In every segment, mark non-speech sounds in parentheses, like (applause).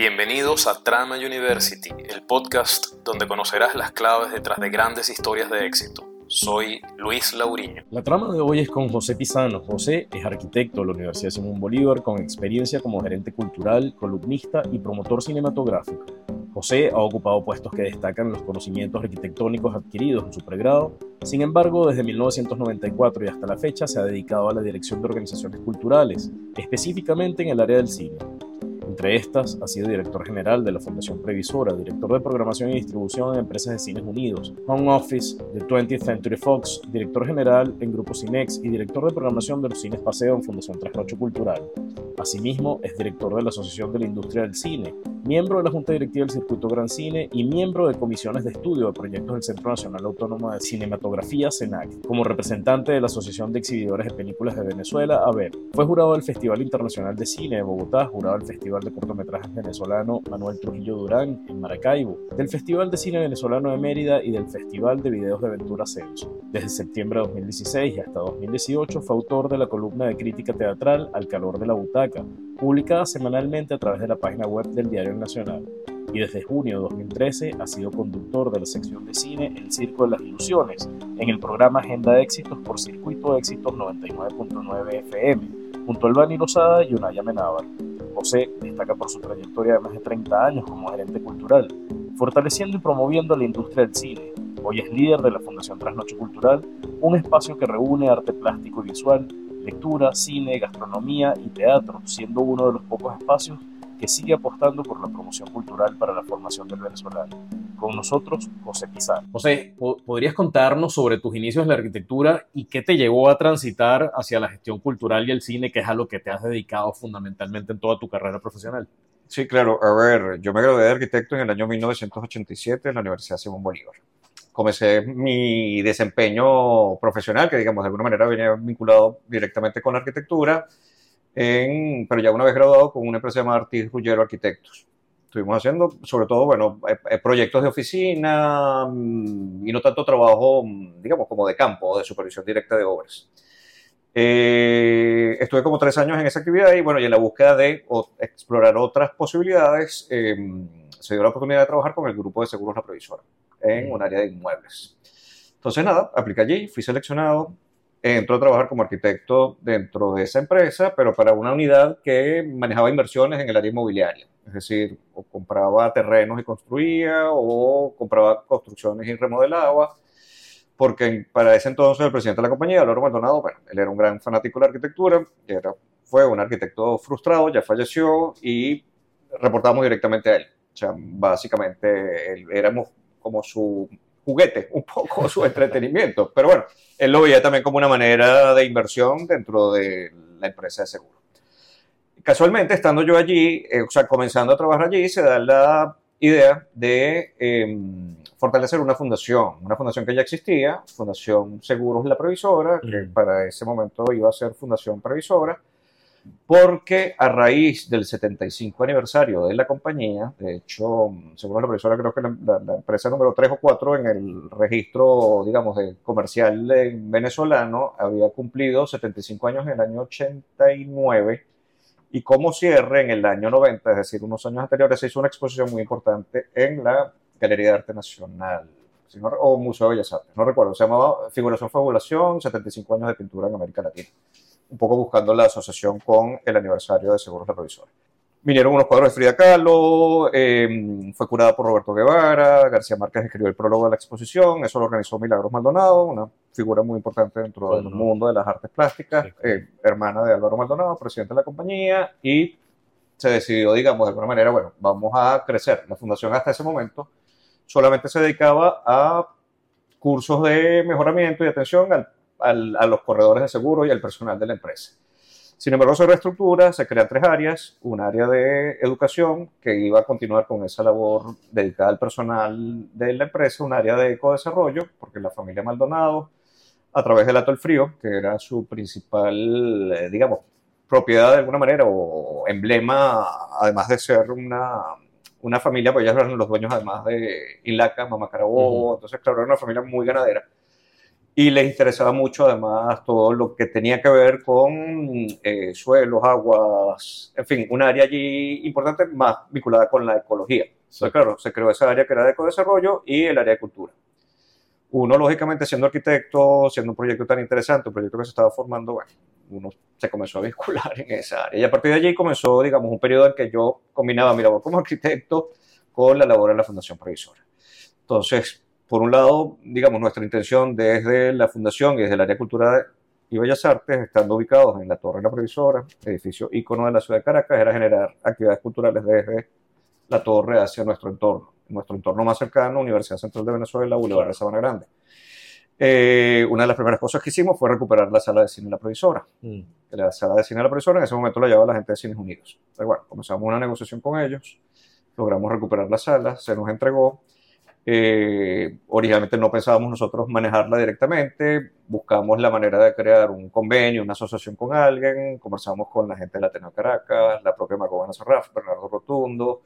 Bienvenidos a Trama University, el podcast donde conocerás las claves detrás de grandes historias de éxito. Soy Luis Lauriño. La trama de hoy es con José Pizano. José es arquitecto de la Universidad Simón Bolívar con experiencia como gerente cultural, columnista y promotor cinematográfico. José ha ocupado puestos que destacan los conocimientos arquitectónicos adquiridos en su pregrado. Sin embargo, desde 1994 y hasta la fecha se ha dedicado a la dirección de organizaciones culturales, específicamente en el área del cine. Entre estas, ha sido director general de la Fundación Previsora, director de programación y distribución en empresas de Cines Unidos, Home Office de 20th Century Fox, director general en Grupo Cinex y director de programación de los cines Paseo en Fundación Trasnocho Cultural. Asimismo, es director de la Asociación de la Industria del Cine, miembro de la Junta Directiva del Circuito Gran Cine y miembro de comisiones de estudio de proyectos del Centro Nacional Autónomo de Cinematografía, CENAC. Como representante de la Asociación de Exhibidores de Películas de Venezuela, ABEP, fue jurado del Festival Internacional de Cine de Bogotá, jurado del Festival de Cortometrajes Venezolano Manuel Trujillo Durán en Maracaibo, del Festival de Cine Venezolano de Mérida y del Festival de Videos de Ventura Censo. Desde septiembre de 2016 y hasta 2018 fue autor de la columna de crítica teatral Al calor de la butaca, publicada semanalmente a través de la página web del Diario Nacional. Y desde junio de 2013 ha sido conductor de la sección de cine El Circo de las Ilusiones en el programa Agenda de Éxitos por Circuito de Éxitos 99.9 FM, junto a Albani Lozada y Unaya Menábar. José destaca por su trayectoria de más de 30 años como gerente cultural, fortaleciendo y promoviendo la industria del cine. Hoy es líder de la Fundación Trasnoche Cultural, un espacio que reúne arte plástico y visual lectura, cine, gastronomía y teatro, siendo uno de los pocos espacios que sigue apostando por la promoción cultural para la formación del venezolano. Con nosotros, José Pizarro. José, ¿podrías contarnos sobre tus inicios en la arquitectura y qué te llevó a transitar hacia la gestión cultural y el cine, que es a lo que te has dedicado fundamentalmente en toda tu carrera profesional? Sí, claro. A ver, yo me gradué de arquitecto en el año 1987 en la Universidad Simón Bolívar comencé mi desempeño profesional, que digamos de alguna manera venía vinculado directamente con la arquitectura, en, pero ya una vez graduado con una empresa llamada Artis Rullero Arquitectos. Estuvimos haciendo, sobre todo, bueno, eh, eh, proyectos de oficina mm, y no tanto trabajo, mm, digamos, como de campo, de supervisión directa de obras. Eh, estuve como tres años en esa actividad y bueno, y en la búsqueda de explorar otras posibilidades, se dio la oportunidad de trabajar con el grupo de seguros La Previsora en un área de inmuebles. Entonces, nada, apliqué allí, fui seleccionado, entró a trabajar como arquitecto dentro de esa empresa, pero para una unidad que manejaba inversiones en el área inmobiliaria. Es decir, o compraba terrenos y construía, o compraba construcciones y remodelaba, porque para ese entonces el presidente de la compañía, Álvaro Maldonado, bueno, él era un gran fanático de la arquitectura, era, fue un arquitecto frustrado, ya falleció y reportábamos directamente a él. O sea, básicamente éramos como su juguete, un poco su entretenimiento. Pero bueno, él lo veía también como una manera de inversión dentro de la empresa de seguro. Casualmente, estando yo allí, eh, o sea, comenzando a trabajar allí, se da la idea de em, fortalecer una fundación, una fundación que ya existía, Fundación Seguros La Previsora, que para ese momento iba a ser Fundación Previsora, porque a raíz del 75 aniversario de la compañía, de hecho, según la profesora, creo que la, empresa número 3 o 4 en el registro, digamos, de comercial venezolano había cumplido 75 años en el año 89 y como cierre en el año 90, es decir, unos años anteriores, se hizo una exposición muy importante en la Galería de Arte Nacional o Museo de Bellas Artes, no recuerdo, se llamaba Figuración Fabulación, 75 años de pintura en América Latina un poco buscando la asociación con el aniversario de Seguros La Provisora. Vinieron unos cuadros de Frida Kahlo, em, fue curada por Roberto Guevara, García Márquez escribió el prólogo de la exposición, eso lo organizó Milagros Maldonado, una figura muy importante dentro del mundo de las artes plásticas, eh, hermana de Álvaro Maldonado, presidente de la compañía, y se decidió, digamos, de alguna manera, bueno, vamos a crecer. La fundación hasta ese momento solamente se dedicaba a cursos de mejoramiento y atención al a los corredores de seguro y al personal de la empresa. Sin embargo, se reestructura, se crean tres áreas, un área de educación que iba a continuar con esa labor dedicada al personal de la empresa, un área de ecodesarrollo, porque la familia Maldonado, a través del Atol Frío, que era su principal, eh, digamos, propiedad de alguna manera o emblema, además de ser una, una familia, pues ellos eran los dueños además de Ilaca, Mamá Carabobo, entonces claro, era una familia muy ganadera y les interesaba mucho además todo lo que tenía que ver con eh, suelos, aguas, en fin, un área allí importante más vinculada con la ecología. Entonces, claro, se creó esa área que era de ecodesarrollo y el área de cultura. Uno, lógicamente, siendo arquitecto, siendo un proyecto tan interesante, un proyecto que se estaba formando, bueno, uno se comenzó a vincular en esa área. Y a partir de allí comenzó, digamos, un periodo en que yo combinaba mi labor como arquitecto con la labor en la Fundación Previsora. Entonces, por un lado, digamos, nuestra intención desde la Fundación y desde el área de cultura y Bellas Artes, estando ubicados en la Torre de la Previsora, edificio ícono de la ciudad de Caracas, era generar actividades culturales desde la torre hacia nuestro entorno. Nuestro entorno más cercano, Universidad Central de Venezuela, Boulevard de Sabana Grande. Eh, una de las primeras cosas que hicimos fue recuperar la sala de cine de la Provisora. Mm. La sala de cine de la Provisora en ese momento la llevaba la gente de Cines Unidos. Pero bueno, comenzamos una negociación con ellos, logramos recuperar la sala, se nos entregó eh, originalmente no pensábamos nosotros manejarla directamente, buscamos la manera de crear un convenio, una asociación con alguien, conversamos con la gente de la Ateneo Caracas, la propia Margobana Sarraf, Bernardo Rotundo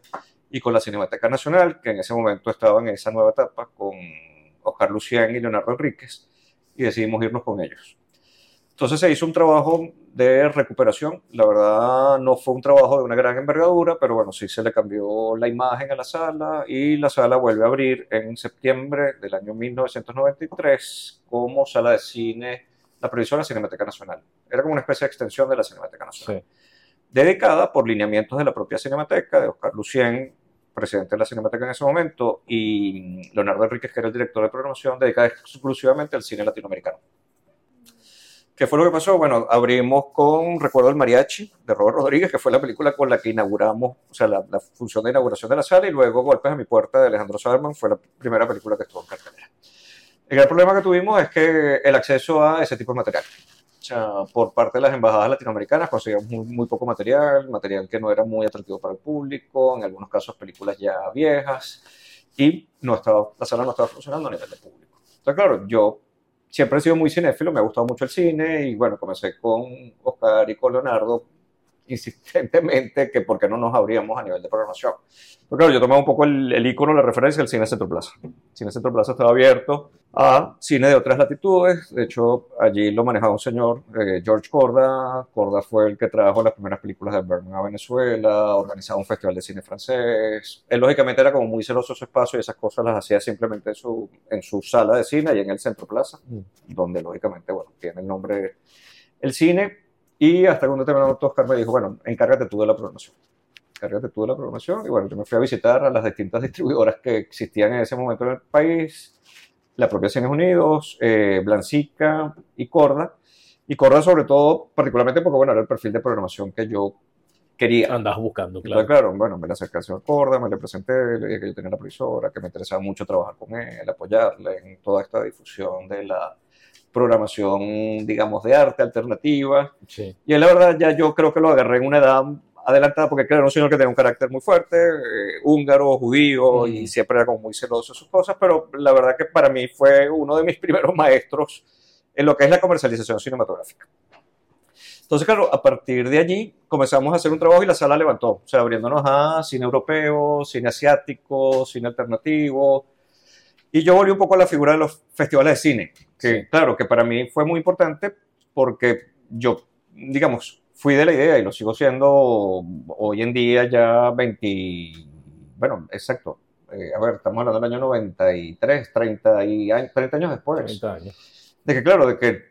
y con la Cinemateca Nacional, que en ese momento estaba en esa nueva etapa con Oscar Lucián y Leonardo Enríquez, y decidimos irnos con ellos. Entonces se hizo un trabajo de recuperación. La verdad no fue un trabajo de una gran envergadura, pero bueno, sí se le cambió la imagen a la sala y la sala vuelve a abrir en septiembre del año 1993 como sala de cine, la previsión de la Cinemateca Nacional. Era como una especie de extensión de la Cinemateca Nacional. Dedicada por lineamientos de la propia Cinemateca, de Oscar Lucien, presidente de la Cinemateca en ese momento, y Leonardo Enríquez, que era el director de programación, dedicada exclusivamente al cine latinoamericano. ¿Qué fue lo que pasó? Bueno, abrimos con Recuerdo del Mariachi de Robert Rodríguez, que fue la película con la que inauguramos, o sea, la, función de inauguración de la sala, y luego Golpes a mi puerta de Alejandro Sarman fue la primera película que estuvo en cartelera. El gran problema que tuvimos es que el acceso a ese tipo de material. O sea, por parte de las embajadas latinoamericanas conseguíamos muy, poco material, material que no era muy atractivo para el público, en algunos casos películas ya viejas, y no estaba, la sala no estaba funcionando a nivel de público. Entonces, claro, yo siempre he sido muy cinéfilo, me ha gustado mucho el cine y bueno, comencé con Oscar y con Leonardo insistentemente que por qué no nos abríamos a nivel de programación. Pero claro, yo tomaba un poco el, el icono, la referencia del Cine Centro Plaza. El Cine Centro Plaza estaba abierto a cine de otras latitudes. De hecho, allí lo manejaba un señor, eh, George Corda. Corda fue el que trajo las primeras películas de Bergman a Venezuela, organizaba un festival de cine francés. Él, lógicamente, era como muy celoso su espacio y esas cosas las hacía simplemente en su, en su sala de cine y en el Centro Plaza, mm. donde, lógicamente, bueno, tiene el nombre el cine y hasta cuando terminó Oscar me dijo, bueno, encárgate tú de la programación. Encárgate tú de la programación. Y bueno, yo me fui a visitar a las distintas distribuidoras que existían en ese momento en el país, la propia Cines Unidos, eh, Blancica y Corda. Y Corda sobre todo, particularmente porque, bueno, era el perfil de programación que yo quería. Andabas buscando, claro. Entonces, claro, bueno, me le acerqué al señor Corda, me le presenté, le dije que yo tenía la provisora, que me interesaba mucho trabajar con él, apoyarle en toda esta difusión de la programación, digamos, de arte alternativa. Y la verdad ya yo creo que lo agarré en una edad adelantada porque claro, era un señor que tenía un carácter muy fuerte, eh, húngaro, judío, y siempre era como muy celoso de sus cosas, pero la verdad que para mí fue uno de mis (laughs) primeros maestros en lo que es la comercialización cinematográfica. Entonces, claro, a partir de allí comenzamos a hacer un trabajo y la sala levantó, o sea, abriéndonos a cine europeo, cine asiático, cine alternativo, y yo volví un poco a la figura de los festivales de cine, que claro, que para mí fue muy importante porque yo, digamos, fui de la idea y lo sigo siendo hoy en día ya 20, bueno, exacto, eh, a ver, estamos hablando del año 93, 30, y, 30 años después. 30 años. De que claro, de que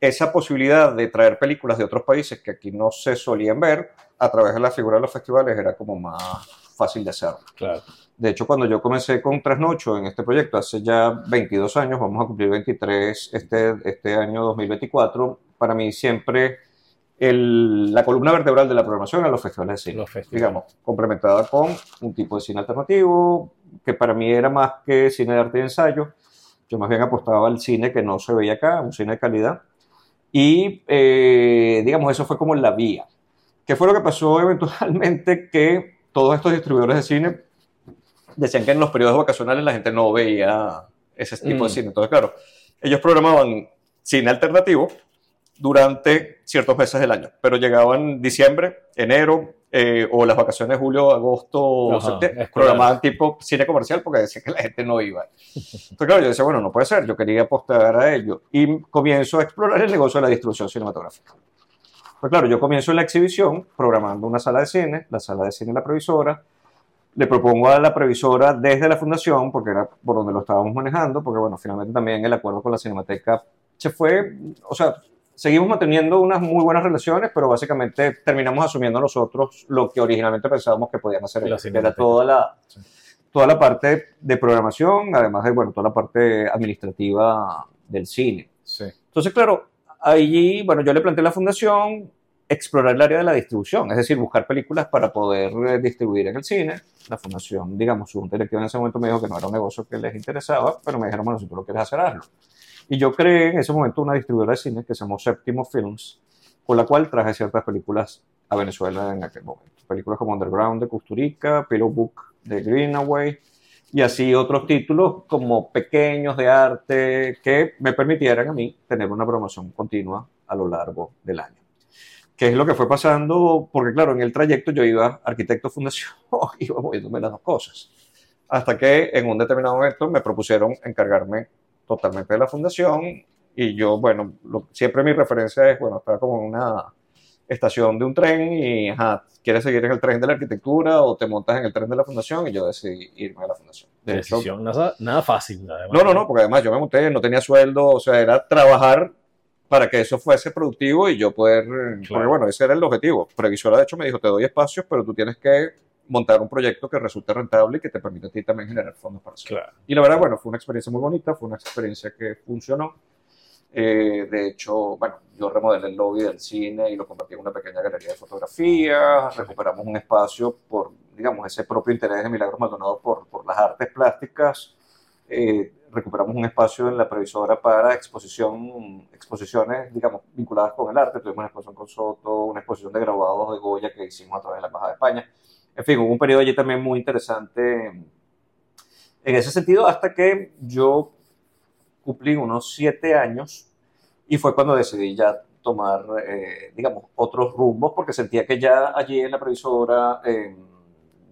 esa posibilidad de traer películas de otros países que aquí no se solían ver a través de la figura de los festivales era como más fácil de hacer. Claro. De hecho, cuando yo comencé con Trasnocho en este proyecto hace ya 22 años, vamos a cumplir 23 este, este año 2024, para mí siempre el, la columna vertebral de la programación eran los festivales de cine, digamos, complementada con un tipo de cine alternativo, que para mí era más que cine de arte y ensayo. Yo más bien apostaba al cine que no se veía acá, un cine de calidad. Y, eh, digamos, eso fue como la vía. ¿Qué fue lo que pasó eventualmente? Que todos estos distribuidores de cine decían que en los periodos vacacionales la gente no veía ese tipo de mm. cine. Entonces, claro, ellos programaban cine alternativo durante ciertos meses del año, pero llegaban diciembre, enero, eh, o las vacaciones de julio, agosto, Ajá, septiembre, programaban tipo cine comercial porque decía que la gente no iba. Entonces, claro, yo decía, bueno, no puede ser, yo quería apostar a ello. Y comienzo a explorar el negocio de la distribución cinematográfica. Pues claro, yo comienzo en la exhibición programando una sala de cine, la sala de cine La Previsora. Le propongo a la previsora desde la fundación, porque era por donde lo estábamos manejando, porque bueno, finalmente también el acuerdo con la Cinemateca se fue, o sea, seguimos manteniendo unas muy buenas relaciones, pero básicamente terminamos asumiendo nosotros lo que originalmente pensábamos que podíamos hacer, La que era toda la, Sí. toda la parte de programación, además de, bueno, toda la parte administrativa del cine. Sí. Entonces, claro, allí, bueno, yo le planteé a la fundación explorar el área de la distribución, es decir, buscar películas para poder eh, distribuir en el cine. La fundación, digamos, su directivo en ese momento me dijo que no era un negocio que les interesaba, pero me dijeron, bueno, si tú lo quieres hacer, hazlo. Y yo creé en ese momento una distribuidora de cine que se llamó Séptimo Films, con la cual traje ciertas películas a Venezuela en aquel momento. Películas como Underground de Custurica, Pillow Book de Greenaway, y así otros títulos como pequeños de arte que me permitieran a mí tener una promoción continua a lo largo del año. ¿Qué es lo que fue pasando? Porque claro, en el trayecto yo iba arquitecto fundación, (laughs) iba moviéndome las dos cosas. Hasta que en un determinado momento me propusieron encargarme totalmente de la fundación y yo, bueno, lo- siempre mi referencia es, bueno, estaba como en una estación de un tren y, ajá, ¿quieres seguir en el tren de la arquitectura o te montas en el tren de la fundación? Y yo decidí irme a la fundación. De hecho, Decisión, nada, nada fácil. además. no, no, no, porque además yo me monté, no tenía sueldo, o sea, era trabajar para que eso fuese productivo y yo poder, porque Claro. bueno, ese era el objetivo. Previsora, de hecho, me dijo, te doy espacios, pero tú tienes que montar un proyecto que resulte rentable y que te permita a ti también generar fondos para eso. Claro. Y la verdad, bueno, fue una experiencia muy bonita, fue una experiencia que funcionó. Eh, de hecho, bueno, yo remodelé el lobby del cine y lo convertí en una pequeña galería de fotografía. Recuperamos un espacio por, digamos, ese propio interés de Milagros Maldonado por, por las artes plásticas. Eh, recuperamos un espacio en la previsora para exposición, exposiciones, digamos, vinculadas con el arte. Tuvimos una exposición con Soto, una exposición de grabados de Goya que hicimos a través de la Embajada de España. En fin, hubo un periodo allí también muy interesante en ese sentido, hasta que yo cumplí unos siete años y fue cuando decidí ya tomar, eh, digamos, otros rumbos, porque sentía que ya allí en la previsora eh,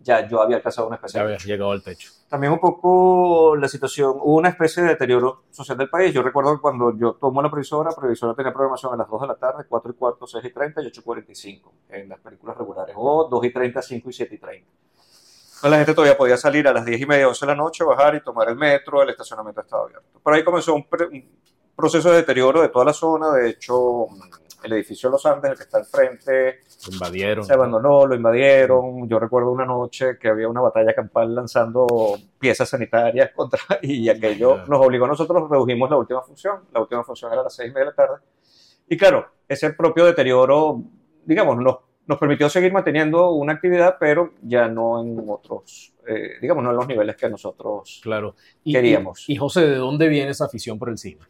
ya yo había alcanzado una especie Ya habías llegado al techo. también un poco la situación, hubo una especie de deterioro social del país. Yo recuerdo que cuando yo tomo la previsora, la previsora tenía programación a las 2 de la tarde, 4 y cuarto, 6 y 30 y 8 y 45 en las películas regulares, o 2 y 30, 5 y 7 y 30. Entonces la gente todavía podía salir a las 10 y media, 11 de la noche, bajar y tomar el metro, el estacionamiento estaba abierto. Pero ahí comenzó un, un proceso de deterioro de toda la zona, de hecho el edificio de los Andes, el que está al frente, Lo invadieron. se abandonó, lo invadieron. Yo recuerdo una noche que había una batalla campal lanzando piezas sanitarias contra y aquello nos obligó a nosotros redujimos la última función. La última función era a las seis y media de la tarde. Y claro, ese propio deterioro, digamos, nos, nos permitió seguir manteniendo una actividad, pero ya no en otros, eh, digamos, no en los niveles que nosotros Claro. Y, Queríamos. Y, y, José, ¿de dónde viene esa afición por el cine?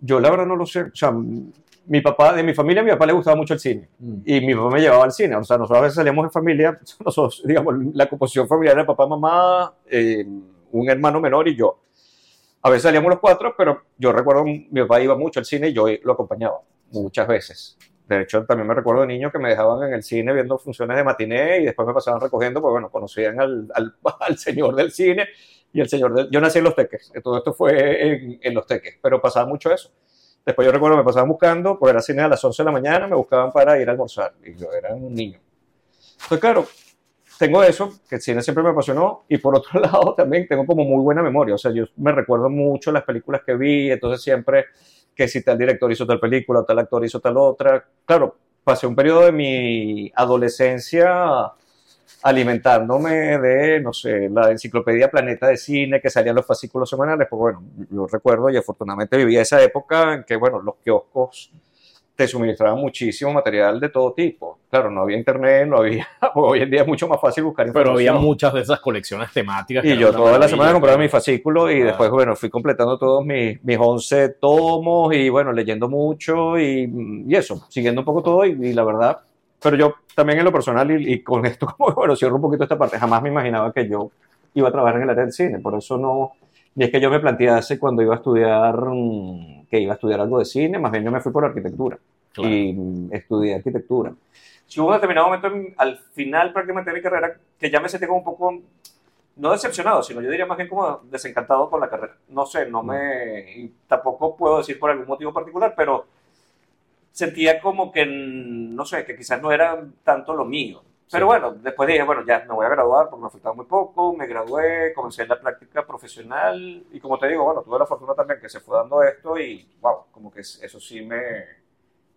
Yo la verdad no lo sé. O sea, mi papá, de mi familia, a mi papá le gustaba mucho el cine. Mm. Y mi papá me llevaba al cine. O sea, nosotros a veces salíamos en familia, (laughs) nosotros, digamos, la composición familiar era papá, mamá, eh, un hermano menor y yo. A veces salíamos los cuatro, pero yo recuerdo, mi papá iba mucho al cine y yo lo acompañaba muchas veces. De hecho, también me recuerdo de niño que me dejaban en el cine viendo funciones de matiné y después me pasaban recogiendo, pues bueno, conocían al, al, (laughs) al señor del cine y el señor del... Yo nací en Los Teques, todo esto fue en, en Los Teques, pero pasaba mucho eso. Después yo recuerdo me pasaban buscando, porque era cine a las 11 de la mañana, me buscaban para ir a almorzar, y yo era un niño. Entonces, claro, tengo eso, que el cine siempre me apasionó, y por otro (laughs) lado también tengo como muy buena memoria, o sea, yo me recuerdo mucho las películas que vi, entonces siempre que si tal director hizo tal película, tal actor hizo tal otra, claro, pasé un periodo de mi adolescencia alimentándome de, no sé, la enciclopedia Planeta de Cine que salían los fascículos semanales, pues bueno, yo recuerdo y afortunadamente vivía esa época en que, bueno, los kioscos te suministraban muchísimo material de todo tipo. Claro, no había internet, no había, (laughs) hoy en día es mucho más fácil buscar Pero información. había muchas de esas colecciones temáticas. Y yo toda la semana compraba mi fascículo y Ah. después, bueno, fui completando todos mis, mis 11 tomos y, bueno, leyendo mucho y, y eso, siguiendo un poco todo y, y la verdad, pero yo también en lo personal y, y con esto, (laughs) como, bueno, cierro un poquito esta parte, jamás me imaginaba que yo iba a trabajar en el área del cine, por eso no, ni es que yo me plantease cuando iba a estudiar, mm, que iba a estudiar algo de cine, más bien yo me fui por arquitectura. y mm, estudié arquitectura. Si hubo un determinado momento al final prácticamente de mi carrera que ya me sentí como un poco, no decepcionado, sino yo diría más bien como desencantado con la carrera. No sé, no me, y tampoco puedo decir por algún motivo particular, pero sentía como que, no sé, que quizás no era tanto lo mío. Pero bueno, después dije, bueno, ya me voy a graduar porque me faltaba muy poco, me gradué, comencé la práctica profesional y como te digo, bueno, tuve la fortuna también que se fue dando esto y, wow, como que eso sí me,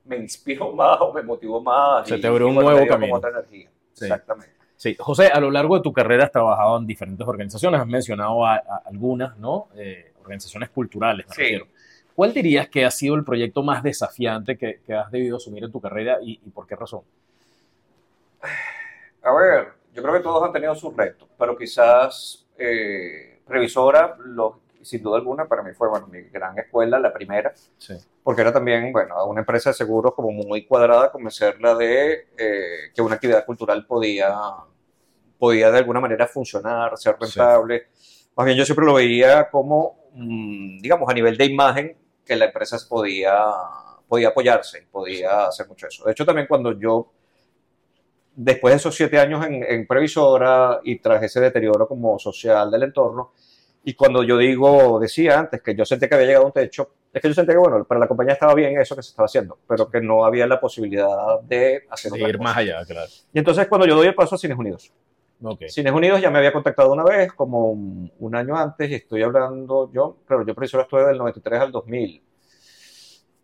me inspiró (laughs) más o me motivó más. Se te abrió un nuevo camino. Otra energía. Exactamente. Sí, José, a lo largo de tu carrera has trabajado en diferentes organizaciones, has mencionado a, algunas, ¿no? Eh, organizaciones culturales, me sí. ¿Cuál dirías que ha sido el proyecto más desafiante que, que has debido asumir en tu carrera y, y por qué razón? A ver, yo creo que todos han tenido sus retos, pero quizás eh, Revisora, lo, sin duda alguna, para mí fue bueno, mi gran escuela, la primera, sí. porque era también, bueno, una empresa de seguros como muy cuadrada, convencerla de eh, que una actividad cultural podía, podía de alguna manera funcionar, ser rentable. Sí. Más bien yo siempre lo veía como, mmm, digamos, a nivel de imagen, que la empresa podía, podía apoyarse, podía hacer mucho eso. De hecho, también cuando yo después de esos siete años en, en, previsora y tras ese deterioro como social del entorno, y cuando yo digo, decía antes que yo sentía que había llegado a un techo, es que yo sentía que, bueno, para la compañía estaba bien eso que se estaba haciendo, pero que no había la posibilidad de hacer de ir más allá, claro. Y entonces cuando yo doy el paso a Cines Unidos. Okay. Cines Unidos ya me había contactado una vez, como un, año antes, y estoy hablando, yo, claro, yo previsora estuve del 93 al 2000.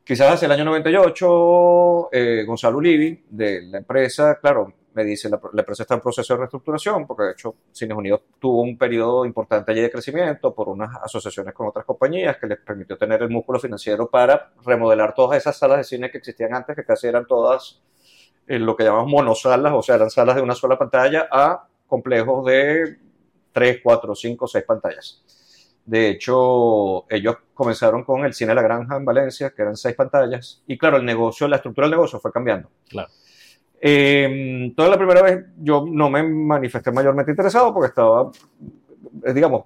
Quizás hacia el año 98, eh, Gonzalo Ulivi, de la empresa, claro, me dice, la, la, empresa está en proceso de reestructuración, porque de hecho Cines Unidos tuvo un periodo importante allí de crecimiento por unas asociaciones con otras compañías que les permitió tener el músculo financiero para remodelar todas esas salas de cine que existían antes, que casi eran todas eh, lo que llamamos monosalas, o sea, eran salas de una sola pantalla, a complejos de 3, 4, 5, 6 pantallas. De hecho, ellos comenzaron con el Cine La Granja en Valencia, que eran 6 pantallas, y claro, el negocio, la estructura del negocio fue cambiando. Claro. Eh, toda la primera vez yo no me manifesté mayormente interesado porque estaba, eh, digamos,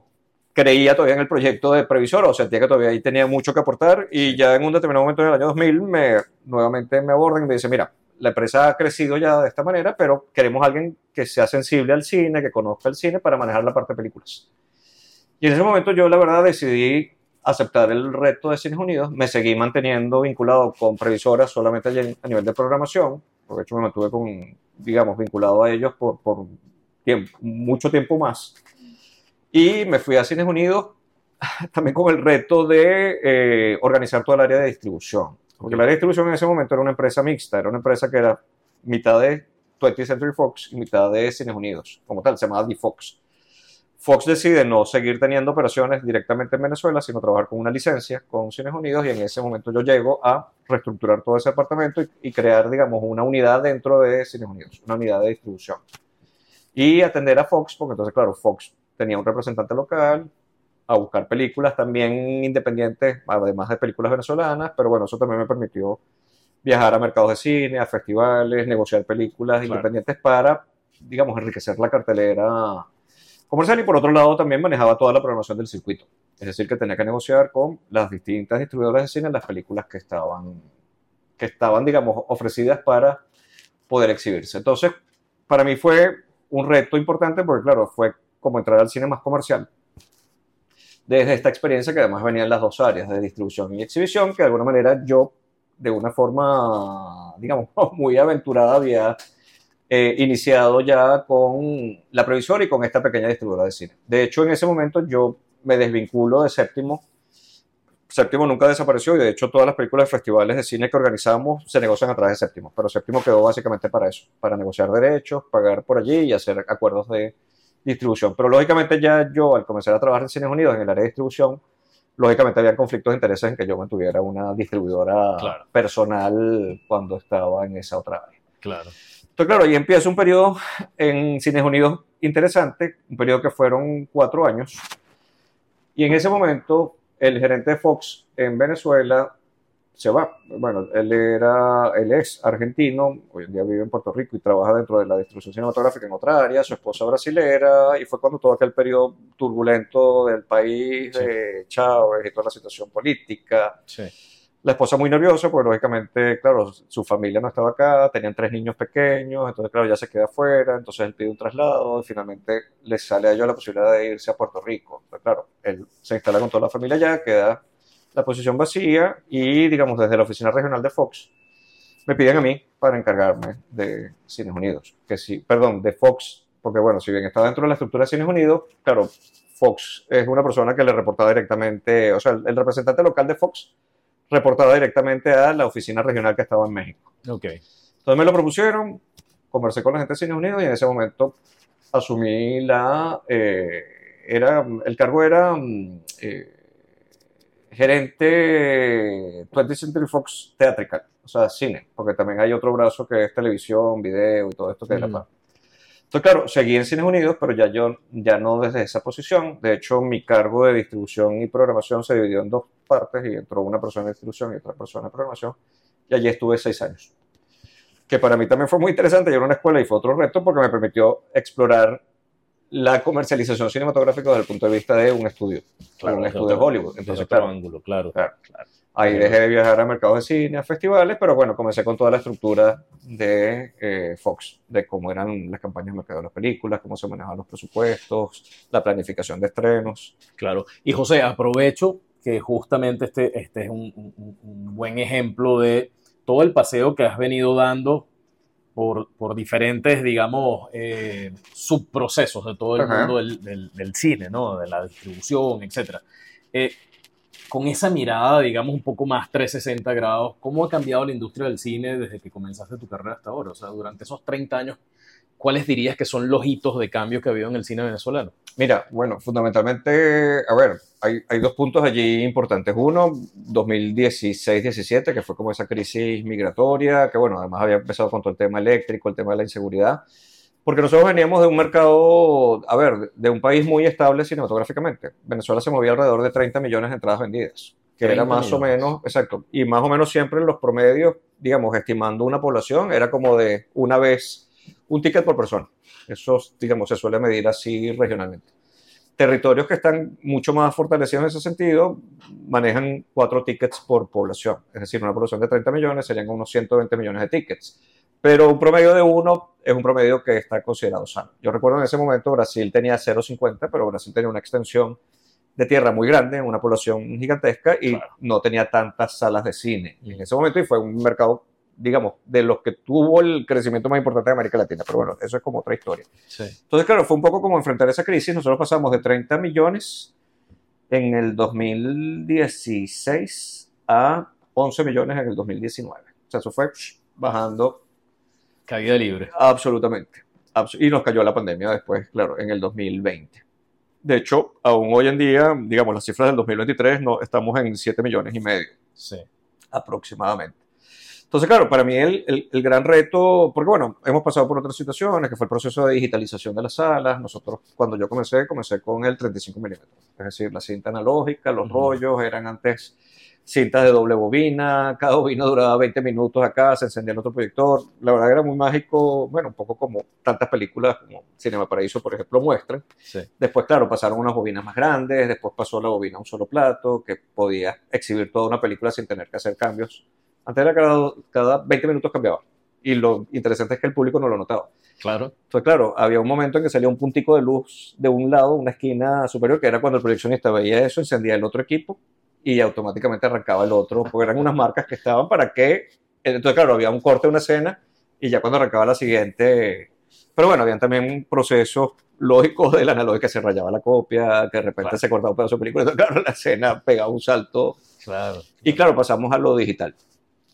creía todavía en el proyecto de previsor, o sentía que todavía ahí tenía mucho que aportar y ya en un determinado momento del año 2000 me, nuevamente me abordan y me dicen, mira, la empresa ha crecido ya de esta manera, pero queremos a alguien que sea sensible al cine, que conozca el cine para manejar la parte de películas. Y en ese momento yo la verdad decidí aceptar el reto de Cines Unidos, me seguí manteniendo vinculado con previsoras solamente a nivel de programación, porque de hecho me mantuve con, digamos, vinculado a ellos por, por tiempo, mucho tiempo más. Y me fui a Cines Unidos (laughs) también con el reto de eh, organizar todo el área de distribución. Porque de distribución en ese momento era una empresa mixta, era una empresa que era mitad de 20th Century Fox y mitad de Cines Unidos, como tal, se llamaba D-Fox. Fox decide no seguir teniendo operaciones directamente en Venezuela, sino trabajar con una licencia con Cines Unidos y en ese momento yo llego a reestructurar todo ese departamento y, y, crear, digamos, una unidad dentro de Cines Unidos, una unidad de distribución. Y atender a Fox, porque entonces, claro, Fox tenía un representante local, a buscar películas también independientes, además de películas venezolanas, pero bueno, eso también me permitió viajar a mercados de cine, a festivales, negociar películas claro. independientes para, digamos, enriquecer la cartelera comercial y por otro lado también manejaba toda la programación del circuito. Es decir, que tenía que negociar con las distintas distribuidoras de cine las películas que estaban, que estaban, digamos, ofrecidas para poder exhibirse. Entonces, para mí fue un reto importante porque, claro, fue como entrar al cine más comercial. Desde esta experiencia que además venían las dos áreas de distribución y exhibición, que de alguna manera yo, de una forma, digamos, (laughs) muy aventurada, había eh, iniciado ya con la previsora y con esta pequeña distribuidora de cine. De hecho, en ese momento yo me desvinculo de Séptimo. Séptimo nunca desapareció y de hecho todas las películas de festivales de cine que organizamos se negocian a través de Séptimo, pero Séptimo quedó básicamente para eso, para negociar derechos, pagar por allí y hacer acuerdos de distribución. Pero lógicamente ya yo al comenzar a trabajar en Cines Unidos en el área de distribución, lógicamente había conflictos de intereses en que yo mantuviera una distribuidora claro. personal cuando estaba en esa otra área. Claro. Entonces, claro, ahí empieza un periodo en Cines Unidos interesante, un periodo que fueron cuatro años. Y en ese momento, el gerente de Fox en Venezuela se va. Bueno, él era, él es argentino, hoy en día vive en Puerto Rico y trabaja dentro de la distribución cinematográfica en otra área, su esposa brasilera, y fue cuando todo aquel periodo turbulento del país, sí. de Chávez y toda la situación política. Sí La esposa muy nerviosa, porque lógicamente, claro, su familia no estaba acá, tenían tres niños pequeños, entonces, claro, ya se queda afuera, entonces él pide un traslado y finalmente le sale a ellos la posibilidad de irse a Puerto Rico. Entonces, claro, él se instala con toda la familia allá, queda la posición vacía y, digamos, desde la oficina regional de Fox me piden a mí para encargarme de Cines Unidos, que sí, perdón, de Fox, porque bueno, si bien está dentro de la estructura de Cines Unidos, claro, Fox es una persona que le reportaba directamente, o sea, el, representante local de Fox reportaba directamente a la oficina regional que estaba en México. Ok. Entonces me lo propusieron, conversé con la gente de Cines Unidos y en ese momento asumí la, eh, era, el cargo era mm, eh, gerente 20th Century Fox Theatrical, o sea, cine, porque también hay otro brazo que es televisión, video y todo esto que es la parte. Entonces, claro, seguí en Cines Unidos, pero ya yo, ya no desde esa posición. De hecho, mi cargo de distribución y programación se dividió en dos partes y entró una persona de distribución y otra persona de programación. Y allí estuve seis años. Que para mí también fue muy interesante. Yo era una escuela y fue otro reto porque me permitió explorar la comercialización cinematográfica desde el punto de vista de un estudio, claro, un estudio de Hollywood. Entonces, claro, ángulo, claro, claro. Ahí dejé de viajar a mercados de cine, a festivales, pero bueno, comencé con toda la estructura de eh, Fox, de cómo eran las campañas de mercado de las películas, cómo se manejaban los presupuestos, la planificación de estrenos. Claro. Y José, aprovecho que justamente este, este es un, buen ejemplo de todo el paseo que has venido dando por, diferentes, digamos, eh, subprocesos de todo el mundo del, cine, ¿no? De la distribución, etc. Eh, con esa mirada, digamos, un poco más 360 grados, ¿cómo ha cambiado la industria del cine desde que comenzaste tu carrera hasta ahora? O sea, durante esos 30 años, ¿cuáles dirías que son los hitos de cambio que ha habido en el cine venezolano? Mira, bueno, fundamentalmente, a ver, hay, hay dos puntos allí importantes. Uno, 2016-17, que fue como esa crisis migratoria, que bueno, además había empezado con todo el tema eléctrico, el tema de la inseguridad, porque nosotros veníamos de un mercado, a ver, de un país muy estable cinematográficamente. Venezuela se movía alrededor de 30 millones de entradas vendidas, que era más o menos, exacto, y más o menos siempre en los promedios, digamos, estimando una población, era como de una vez un ticket por persona. Eso, digamos, se suele medir así regionalmente. Territorios que están mucho más fortalecidos en ese sentido manejan cuatro tickets por población. Es decir, una población de 30 millones serían unos 120 millones de tickets. Pero un promedio de uno es un promedio que está considerado sano. Yo recuerdo en ese momento Brasil tenía 0,50, pero Brasil tenía una extensión de tierra muy grande, una población gigantesca y no tenía tantas salas de cine. Y en ese momento y fue un mercado digamos, de los que tuvo el crecimiento más importante de América Latina. Pero bueno, eso es como otra historia. Entonces, claro, fue un poco como enfrentar esa crisis. Nosotros pasamos de 30 millones en el 2016 a 11 millones en el 2019. O sea, eso fue bajando. Caída libre. Absolutamente. Y nos cayó la pandemia después, claro, en el 2020. De hecho, aún hoy en día, digamos, las cifras del 2023 no, estamos en 7 millones y medio. Sí. Aproximadamente. Entonces, claro, para mí el, el, gran reto, porque bueno, hemos pasado por otras situaciones, que fue el proceso de digitalización de las salas. Nosotros, cuando yo comencé, comencé con el 35 milímetros, es decir, la cinta analógica, los rollos eran antes cintas de doble bobina, cada bobina duraba 20 minutos acá, se encendía el otro proyector. La verdad era muy mágico, bueno, un poco como tantas películas como Cinema Paraíso, por ejemplo, muestran. Después, claro, pasaron unas bobinas más grandes, después pasó la bobina a un solo plato, que podía exhibir toda una película sin tener que hacer cambios antes era cada, cada 20 minutos cambiaba. Y lo interesante es que el público no lo notaba. Claro. Entonces, claro, había un momento en que salía un puntico de luz de un lado, una esquina superior, que era cuando el proyeccionista veía eso, encendía el otro equipo y automáticamente arrancaba el otro, porque eran unas marcas que estaban para que. Entonces, claro, había un corte, una escena, y ya cuando arrancaba la siguiente. Pero bueno, habían también procesos lógicos de la analógica, se rayaba la copia, que de repente se cortaba un pedazo de película, entonces, claro, la escena pegaba un salto. Claro. Y claro, pasamos a lo digital.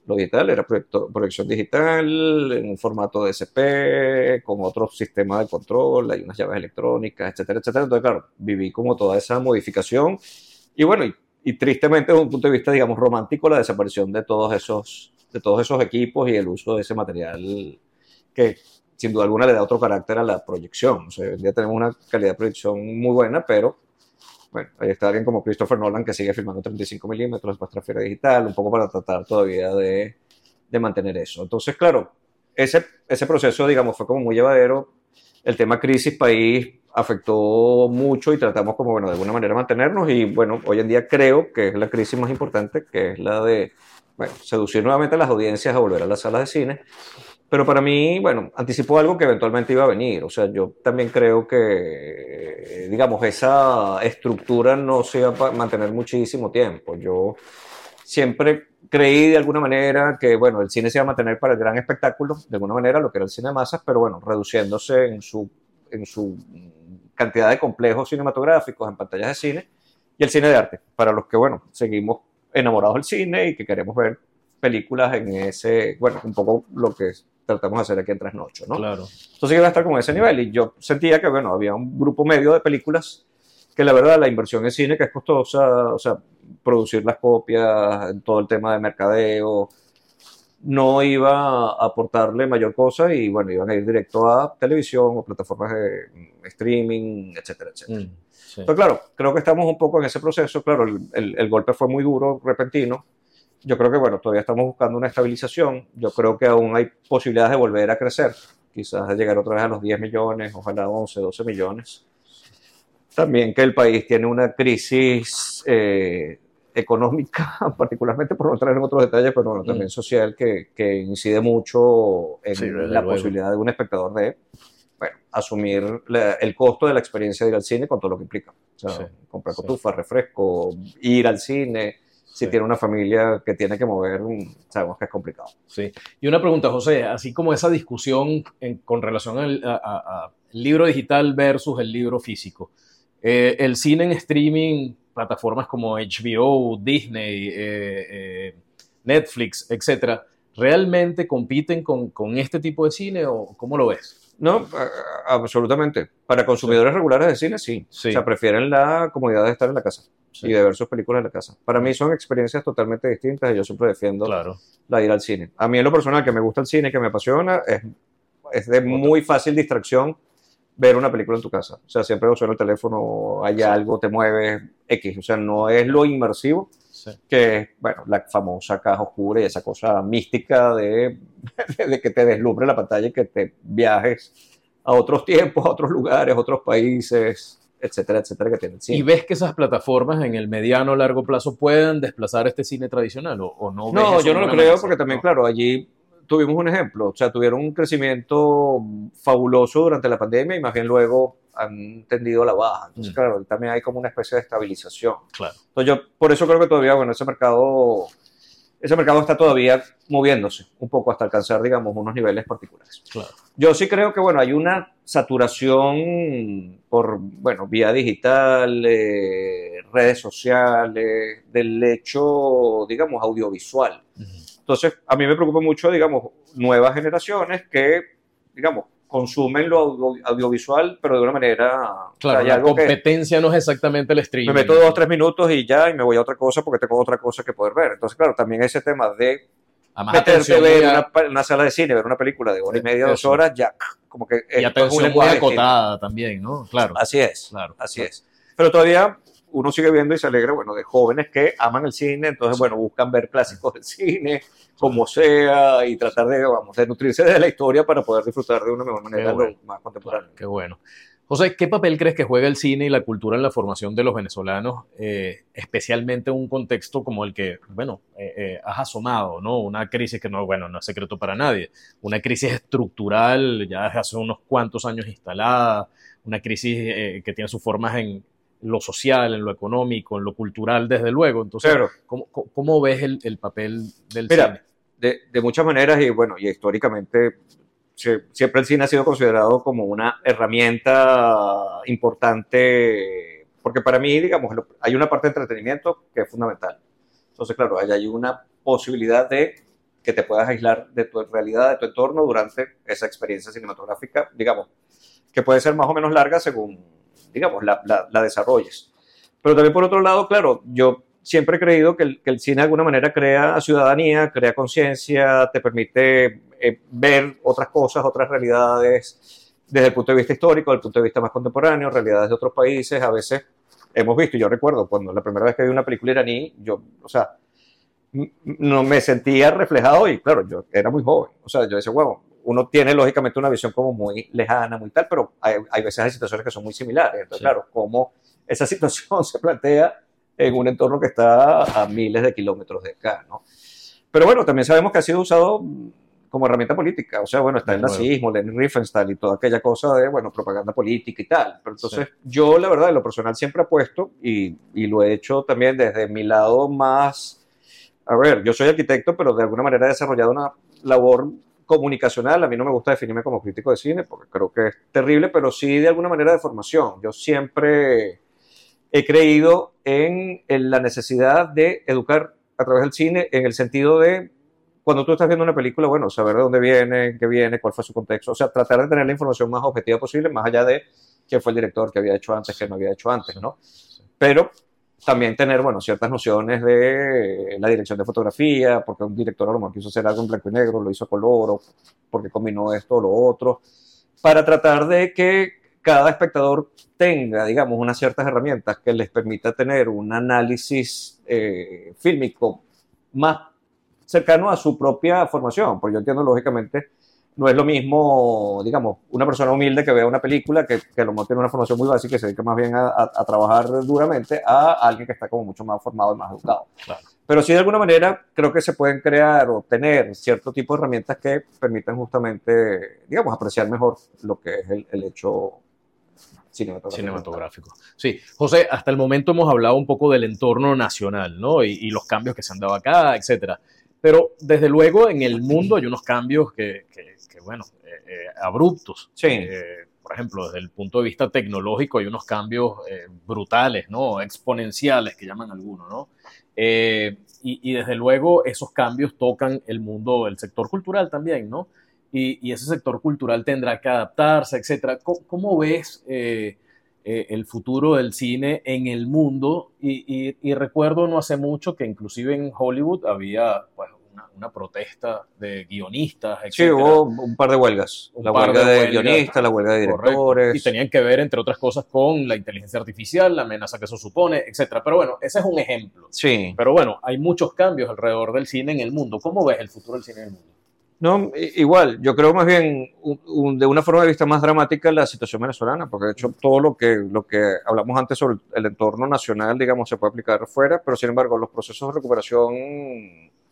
Lo digital era proyección digital en un formato DSP, con otro sistema de control, hay unas llaves electrónicas, etcétera, etcétera. Entonces, claro, viví como toda esa modificación. Y bueno, y, tristemente desde un punto de vista, digamos, romántico, la desaparición de todos esos, de todos esos equipos y el uso de ese material que sin duda alguna le da otro carácter a la proyección. O sea, hoy en día tenemos una calidad de proyección muy buena, pero bueno, ahí está alguien como Christopher Nolan que sigue filmando 35 milímetros, transfiere digital, un poco para tratar todavía de, de mantener eso. Entonces, claro, ese, ese proceso, digamos, fue como muy llevadero. El tema crisis país afectó mucho y tratamos como, bueno, de alguna manera mantenernos y bueno, hoy en día creo que es la crisis más importante, que es la de bueno, seducir nuevamente a las audiencias a volver a las salas de cine. Pero para mí, bueno, anticipó algo que eventualmente iba a venir. O sea, yo también creo que, digamos, esa estructura no se va a mantener muchísimo tiempo. Yo siempre creí de alguna manera que, bueno, el cine se iba a mantener para el gran espectáculo, de alguna manera, lo que era el cine de masas, pero bueno, reduciéndose en su, en su cantidad de complejos cinematográficos en pantallas de cine y el cine de arte, para los que, bueno, seguimos enamorados del cine y que queremos ver películas en ese, bueno, un poco lo que tratamos de hacer aquí en Trasnocho, ¿no? Claro. Entonces iba a estar como ese nivel y yo sentía que, bueno, había un grupo medio de películas que la verdad la inversión en cine que es costosa, o sea, producir las copias, todo el tema de mercadeo, no iba a aportarle mayor cosa y bueno, iban a ir directo a televisión o plataformas de streaming, etcétera, etcétera. Mm, sí. Entonces, claro, creo que estamos un poco en ese proceso. Claro, el, el- el golpe fue muy duro, repentino. Yo creo que, bueno, todavía estamos buscando una estabilización. Yo creo que aún hay posibilidades de volver a crecer. Quizás de llegar otra vez a los 10 millones, ojalá 11, 12 millones. También que el país tiene una crisis eh, económica, (laughs) particularmente por no entrar en otros detalles, pero bueno, también Mm. social, que, que incide mucho en Sí, la luego. posibilidad de un espectador de bueno, asumir la- el costo de la experiencia de ir al cine con todo lo que implica. O sea, Sí, comprar sí. cotufas, refresco, ir al cine. Si Sí. tiene una familia que tiene que mover, mm, sabemos que es complicado. Sí. Y una pregunta, José, así como esa discusión en- con relación al a- a- libro digital versus el libro físico, eh, el cine en streaming, plataformas como HBO, Disney, eh, eh, Netflix, etcétera, ¿realmente compiten con, con este tipo de cine o cómo lo ves? No, absolutamente. Para consumidores regulares de cine, sí. Sí. O sea, prefieren la comodidad de estar en la casa Sí. y de ver sus películas en la casa. Para mí son experiencias totalmente distintas y yo siempre defiendo Claro. la de ir al cine. A mí en lo personal, que me gusta el cine, que me apasiona, es, es de muy fácil distracción ver una película en tu casa. O sea, siempre suena el teléfono, hay algo, te mueves, X. O sea, no es lo inmersivo Sí. que es, bueno, la famosa caja oscura y esa cosa mística de, (laughs) de que te deslumbre la pantalla y que te viajes a otros tiempos, a otros lugares, a otros países, etcétera, etcétera, que tiene el cine. ¿Y ves que esas plataformas en el mediano o largo plazo puedan desplazar este cine tradicional o, o no? No, yo no lo creo porque también, No. claro, allí tuvimos un ejemplo, o sea, tuvieron un crecimiento fabuloso durante la pandemia y más bien luego han tendido la baja. Entonces, Mm. claro, también hay como una especie de estabilización. Claro. Entonces yo por eso creo que todavía, bueno, ese mercado, ese mercado está todavía moviéndose un poco hasta alcanzar, digamos, unos niveles particulares. Claro. Yo sí creo que, bueno, hay una saturación por, bueno, vía digital, eh, redes sociales, del hecho, digamos, audiovisual. Entonces, a mí me preocupa mucho, digamos, nuevas generaciones que, digamos, consumen lo audio- audiovisual, pero de una manera... o sea, Claro, la competencia no es exactamente el streaming. me meto dos, tres minutos y ya, y me voy a otra cosa porque tengo otra cosa que poder ver. Entonces, claro, también ese tema de meterte a atención ver una, sala de cine, ver una película de hora y media, dos Eso. horas, ya, como que... y esto es un atención muy acotada también, ¿no? Claro. Así es, Claro, así claro. es. Pero todavía uno sigue viendo y se alegra, bueno, de jóvenes que aman el cine, entonces, bueno, buscan ver clásicos del cine, como sea, y tratar de, vamos, de nutrirse de la historia para poder disfrutar de una mejor manera bueno. más contemporáneo. Qué bueno. José, ¿qué papel crees que juega el cine y la cultura en la formación de los venezolanos, eh, especialmente en un contexto como el que, bueno, eh, eh, has asomado, ¿no? Una crisis que no, bueno, no es secreto para nadie, una crisis estructural ya desde hace unos cuantos años instalada, una crisis que tiene sus formas en lo social, en lo económico, en lo cultural, desde luego. Entonces, Pero, ¿cómo, cómo- ves el, el papel del Mira, cine? de, de muchas maneras y bueno, y históricamente sie- siempre el cine ha sido considerado como una herramienta importante, porque para mí, digamos, hay una parte de entretenimiento que es fundamental. Entonces, claro, ahí hay una posibilidad de que te puedas aislar de tu realidad, de tu entorno durante esa experiencia cinematográfica, digamos, que puede ser más o menos larga según, digamos, la, la, la desarrolles. Pero también por otro lado, claro, yo siempre he creído que el, que el cine de alguna manera crea ciudadanía, crea conciencia, te permite eh, ver otras cosas, otras realidades desde el punto de vista histórico, desde el punto de vista más contemporáneo, realidades de otros países. A veces hemos visto, yo recuerdo cuando la primera vez que vi una película iraní, yo, o sea, no me sentía reflejado y claro, yo era muy joven. O sea, yo decía, bueno, uno tiene lógicamente una visión como muy lejana, muy tal, pero hay, hay veces hay situaciones que son muy similares. Entonces, Sí. claro, cómo esa (laughs) situación se plantea en un entorno que está a miles de kilómetros de acá, ¿no? Pero bueno, también sabemos que ha sido usado como herramienta política. O sea, bueno, está el nazismo, Lenin Riefenstahl y toda aquella cosa de, bueno, propaganda política y tal. Pero entonces, yo, la verdad, en lo personal siempre apuesto y, y lo he hecho también desde mi lado más. A ver, yo soy arquitecto, pero de alguna manera he desarrollado una labor comunicacional. A mí no me gusta definirme como crítico de cine porque creo que es terrible, pero sí de alguna manera de formación. Yo siempre he creído en, en la necesidad de educar a través del cine en el sentido de cuando tú estás viendo una película, bueno, saber de dónde viene, qué viene, cuál fue su contexto, o sea, tratar de tener la información más objetiva posible, más allá de quién fue el director, qué había hecho antes, qué no había hecho antes, ¿no? Pero también tener, bueno, ciertas nociones de la dirección de fotografía, porque un director a lo mejor quiso hacer algo en blanco y negro, lo hizo a color, o porque combinó esto o lo otro, para tratar de que cada espectador tenga, digamos, unas ciertas herramientas que les permita tener un análisis eh, fílmico más cercano a su propia formación, porque yo entiendo lógicamente no es lo mismo, digamos, una persona humilde que vea una película que, que a lo mejor tiene una formación muy básica y se dedica más bien a, a- a trabajar duramente a alguien que está como mucho más formado y más educado. Claro. Pero sí, de alguna manera, creo que se pueden crear o tener cierto tipo de herramientas que permitan justamente, digamos, apreciar mejor lo que es el, el hecho cinematográfico. cinematográfico. Sí, José, hasta el momento hemos hablado un poco del entorno nacional, ¿no? Y, y los cambios que se han dado acá, etcétera. Pero desde luego en el mundo hay unos cambios que, que- que, bueno, eh, eh, abruptos. Sí. Eh, por ejemplo, desde el punto de vista tecnológico hay unos cambios brutales, ¿no? Exponenciales que llaman algunos, ¿no? Eh, y, y desde luego esos cambios tocan el mundo, el sector cultural también, ¿no? Y, y ese sector cultural tendrá que adaptarse, etcétera. ¿Cómo, cómo ves eh, eh, el futuro del cine en el mundo? Y, y- y recuerdo no hace mucho que inclusive en Hollywood había pues, una, una protesta de guionistas, Sí, etcétera. hubo un par de huelgas. Un la huelga de guionistas, la huelga de Correcto. directores. Y tenían que ver, entre otras cosas, con la inteligencia artificial, la amenaza que eso supone, etcétera. Pero bueno, ese es un ejemplo. Sí. Pero bueno, hay muchos cambios alrededor del cine en el mundo. ¿Cómo ves el futuro del cine en el mundo? No, igual, yo creo más bien un- un- de una forma de vista más dramática la situación venezolana, porque de hecho todo lo que, lo que hablamos antes sobre el entorno nacional, digamos, se puede aplicar fuera, pero sin embargo los procesos de recuperación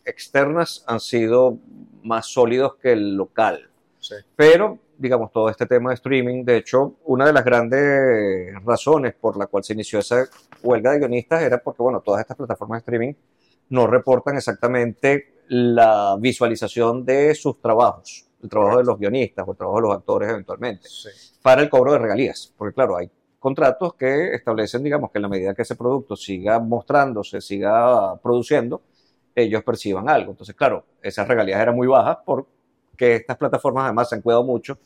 externas han sido más sólidos que el local. Pero, digamos, todo este tema de streaming, de hecho, una de las grandes razones por la cual se inició esa huelga de guionistas era porque, bueno, todas estas plataformas de streaming no reportan exactamente la visualización de sus trabajos, el trabajo de los guionistas o el trabajo de los actores eventualmente, para el cobro de regalías. Porque, claro, hay contratos que establecen, digamos, que en la medida que ese producto siga mostrándose, siga produciendo, ellos perciban algo. Entonces, claro, esas regalías eran muy bajas porque estas plataformas además se han cuidado mucho,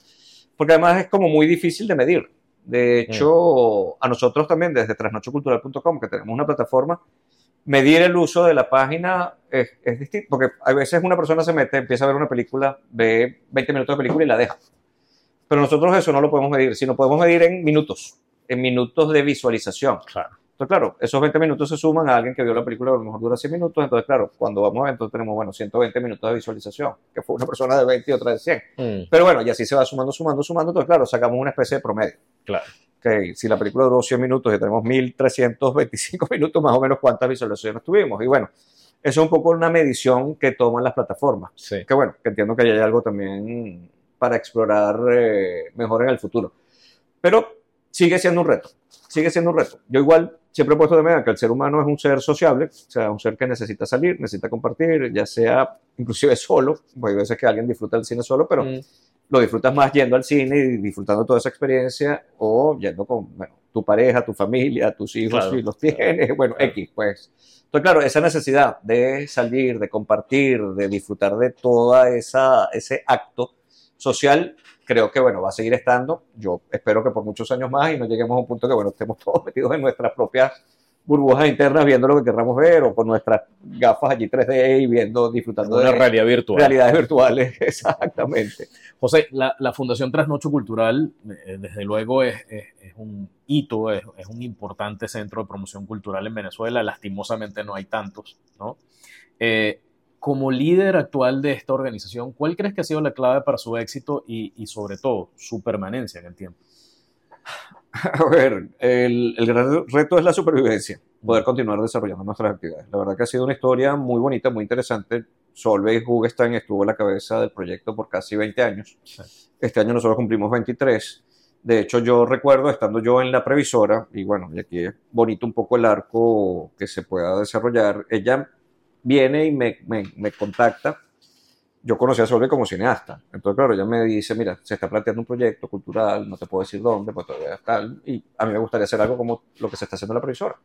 porque además es como muy difícil de medir. De hecho, a nosotros también desde trasnochocultural.com, que tenemos una plataforma, medir el uso de la página es, es distinto, porque a veces una persona se mete, empieza a ver una película, ve 20 minutos de película y la deja. Pero nosotros eso no lo podemos medir, sino podemos medir en minutos, en minutos de visualización. Claro. Entonces, claro, esos 20 minutos se suman a alguien que vio la película, a lo mejor dura 100 minutos. Entonces, claro, cuando vamos a ver, entonces tenemos, bueno, 120 minutos de visualización, que fue una persona de 20 y otra de 100. Mm, Pero bueno, y así se va sumando, sumando, sumando. Entonces, claro, sacamos una especie de promedio. claro. Que si la película duró 100 minutos y tenemos 1325 (laughs) minutos, más o menos, ¿cuántas visualizaciones tuvimos? Y bueno, eso es un poco una medición que toman las plataformas. Sí. Que bueno, que entiendo que ahí hay algo también para explorar eh, mejor en el futuro. Pero sigue siendo un reto, sigue siendo un reto. Yo igual siempre he puesto de media que el ser humano es un ser sociable, o sea, un ser que necesita salir, necesita compartir, ya sea inclusive (laughs) solo, porque hay veces que alguien disfruta del cine solo, pero Mm, lo disfrutas más yendo al cine y disfrutando toda esa experiencia o yendo con bueno, tu pareja, tu familia, tus hijos, Claro, si los tienes, bueno, X, pues. Entonces, claro, esa necesidad de salir, de compartir, de disfrutar de toda esa ese acto social, creo que, bueno, va a seguir estando. Yo espero que por muchos años más y no lleguemos a un punto que, bueno, estemos (laughs) todos metidos en nuestras propias burbujas internas viendo lo que querramos ver o con nuestras gafas allí 3D y viendo, disfrutando Una de realidad virtual. realidades virtuales, (laughs) exactamente. José, la, la Fundación Trasnocho Cultural, eh, desde luego, es, es- es un hito, es, es un importante centro de promoción cultural en Venezuela. Lastimosamente no hay tantos, ¿no? Eh, como líder actual de esta organización, ¿cuál crees que ha sido la clave para su éxito y, y sobre todo su permanencia en el tiempo? (laughs) A ver, el, el gran reto es la supervivencia, poder continuar desarrollando nuestras actividades. La verdad que ha sido una historia muy bonita, muy interesante. Solveig Hugestein estuvo a la cabeza del proyecto por casi 20 años. Este año nosotros cumplimos 23. De hecho, yo recuerdo estando yo en la previsora, y bueno, y aquí es bonito un poco el arco que se pueda desarrollar, ella viene y me, me, me contacta. Yo conocí a Solveig como cineasta. Entonces, claro, ella me dice, mira, se está planteando un proyecto cultural, no te puedo decir dónde, pues todavía tal. Y a mí me gustaría hacer algo como lo que se está haciendo en la previsora.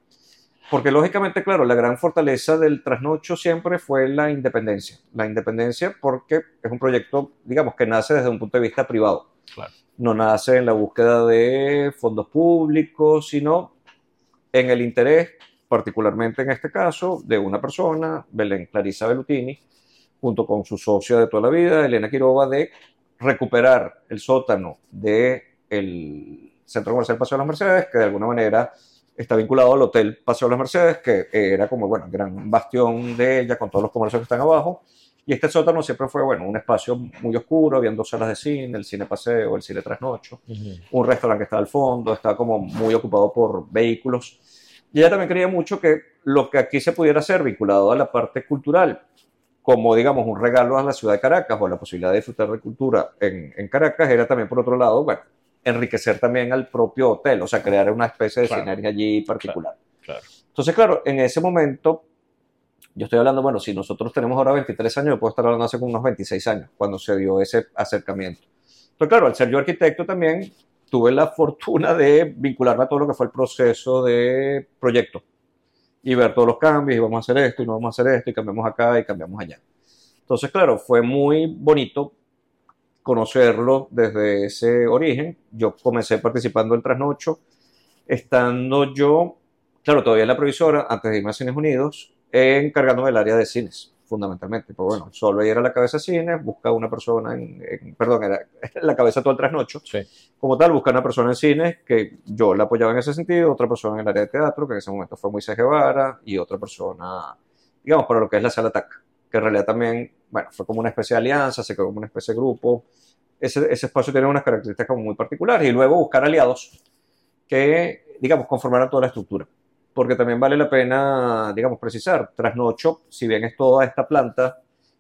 Porque lógicamente, claro, la gran fortaleza del trasnocho siempre fue la independencia. La independencia porque es un proyecto, digamos, que nace desde un punto de vista privado. Claro. No nace en la búsqueda de fondos públicos, sino en el interés, particularmente en este caso, de una persona, Belén Clarisa Bellutini, junto con su socia de toda la vida, Elena Quiroga, de recuperar el sótano del Centro Comercial Paseo de las Mercedes, que de alguna manera está vinculado al Hotel Paseo de las Mercedes, que era como, bueno, gran bastión de ella con todos los comercios que están abajo. Y este sótano siempre fue, bueno, un espacio muy oscuro, había dos salas de cine, el cine paseo, el cine trasnocho, Ujú. un restaurante que estaba al fondo, estaba como muy ocupado por vehículos. Y ella también creía mucho que lo que aquí se pudiera hacer vinculado a la parte cultural, como digamos un regalo a la ciudad de Caracas o la posibilidad de disfrutar de cultura en, en Caracas, era también por otro lado, bueno, enriquecer también al propio hotel, o sea, crear una especie de Claro. sinergia allí particular. Claro. Entonces, claro, en ese momento, yo estoy hablando, bueno, si nosotros tenemos ahora 23 años, yo puedo estar hablando hace unos 26 años, cuando se dio ese acercamiento. Entonces, claro, al ser yo arquitecto también, tuve la fortuna de vincularme a todo lo que fue el proceso de proyecto y ver todos los cambios, y vamos a hacer esto, y no vamos a hacer esto, y cambiamos acá, y cambiamos allá. Entonces, claro, fue muy bonito conocerlo desde ese origen. Yo comencé participando del Trasnocho, estando yo, claro, todavía en la provisora, antes de irme a Cines Unidos, encargándome del área de cines, fundamentalmente. Pues bueno, solo ella era la cabeza de cines, busca una persona en, en- perdón, era la cabeza todo el Trasnocho. Sí. Como tal, busca una persona en cines que yo la apoyaba en ese sentido, otra persona en el área de teatro, que en ese momento fue Moisés Guevara, y otra persona, digamos, para lo que es la sala TAC, que en realidad también, bueno, fue como una especie de alianza, se creó como una especie de grupo. Ese, ese espacio tiene unas características como muy particulares, y luego buscar aliados que, digamos, conformaran toda la estructura. Porque también vale la pena, digamos, precisar, Trasnocho, si bien es toda esta planta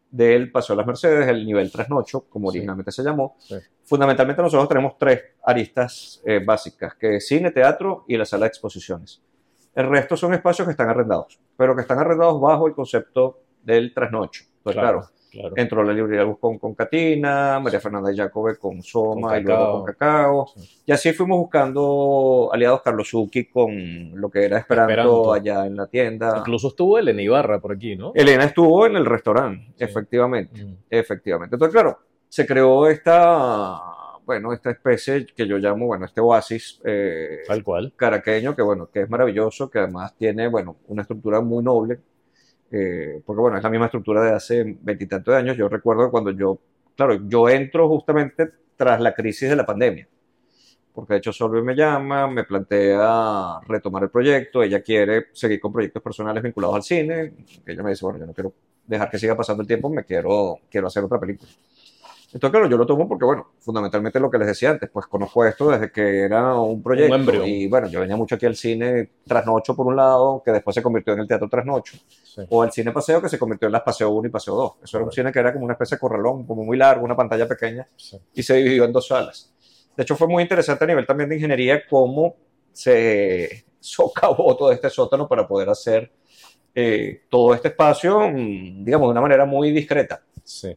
del Paseo de las Mercedes, el nivel Trasnocho, como Sí. originalmente se llamó, Sí. fundamentalmente nosotros tenemos tres aristas eh, básicas, que es cine, teatro y la sala de exposiciones. El resto son espacios que están arrendados, pero que están arrendados bajo el concepto del Trasnocho. Entonces, claro, claro. Entró la librería Bus con, Catina, María Fernanda Jacobe con Soma Con y luego con Cacao. Sí. Y así fuimos buscando aliados Carlos Zucchi con lo que era Esperanto, Esperanto. allá en la tienda. Incluso estuvo Elena Ibarra por aquí, ¿no? Elena estuvo en el restaurante, Sí. efectivamente, Mm. efectivamente. Entonces, claro, se creó esta, bueno, esta especie que yo llamo, bueno, este oasis eh, Tal cual. caraqueño, que bueno, que es maravilloso, que además tiene, bueno, una estructura muy noble, eh, porque bueno, es la misma estructura de hace veintitantos años. Yo recuerdo cuando yo, claro, yo entro justamente tras la crisis de la pandemia, porque de hecho Solve me llama, me plantea retomar el proyecto, ella quiere seguir con proyectos personales vinculados al cine, ella me dice, bueno, yo no quiero dejar que siga pasando el tiempo, me quiero, quiero hacer otra película. Entonces, claro, yo lo tomo porque, bueno, fundamentalmente lo que les decía antes, pues conozco esto desde que era un proyecto. embrión. y bueno, yo venía mucho aquí al cine Trasnocho por un lado, que después se convirtió en el Teatro Trasnocho, Sí. o al cine Paseo, que se convirtió en las Paseo 1 y Paseo 2. Eso era un cine que era como una especie de corralón, como muy largo, una pantalla pequeña, Sí. y se dividió en dos salas. De hecho, fue muy interesante a nivel también de ingeniería cómo se socavó todo este sótano para poder hacer eh, todo este espacio, mm, digamos, de una manera muy discreta. Sí.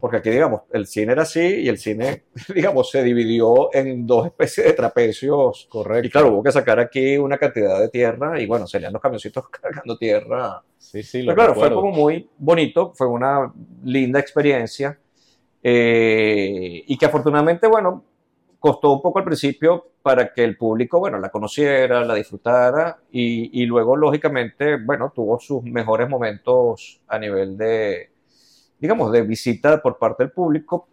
Porque aquí, digamos, el cine era así y el cine, (laughs) digamos, se dividió en dos especies de trapecios. Correcto. Y claro, hubo que sacar aquí una cantidad de tierra y bueno, serían los camioncitos (laughs) cargando tierra. Sí, sí, lo Pero claro, fue recuerdo. como muy bonito, fue una linda experiencia eh, y que afortunadamente, bueno, costó un poco al principio para que el público, bueno, la conociera, la disfrutara y, y luego, lógicamente, bueno, tuvo sus mejores momentos a nivel de, digamos, de visita por parte del público.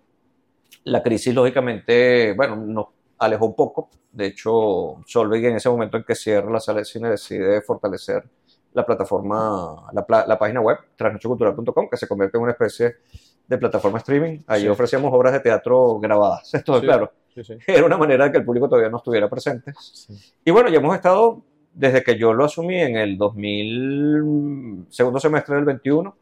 La crisis, lógicamente, bueno, nos alejó un poco. De hecho, Solveig en ese momento en que cierra la sala de cine decide fortalecer la plataforma, la, la página web, trasnochocultural.com, que se convierte en una especie de plataforma streaming. Ahí Sí. ofrecíamos obras de teatro grabadas. (laughs) Esto, Sí. claro, Sí, era una manera de que el público todavía no estuviera presente. Y bueno, ya hemos estado, desde que yo lo asumí en el 2000, segundo semestre del 21,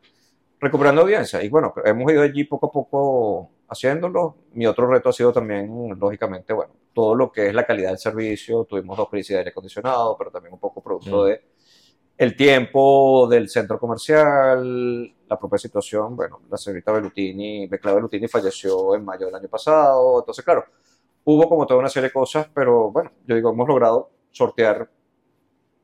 recuperando audiencia. Y bueno, hemos ido allí poco a poco haciéndolo. Mi otro reto ha sido también, lógicamente, bueno, todo lo que es la calidad del servicio. Tuvimos dos crisis de aire acondicionado, pero también un poco producto Mm. de el tiempo del centro comercial, la propia situación. Bueno, la señorita Bellutini, Becla Bellutini falleció en mayo del año pasado. Entonces, claro, hubo como toda una serie de cosas, pero bueno, yo digo, hemos logrado sortear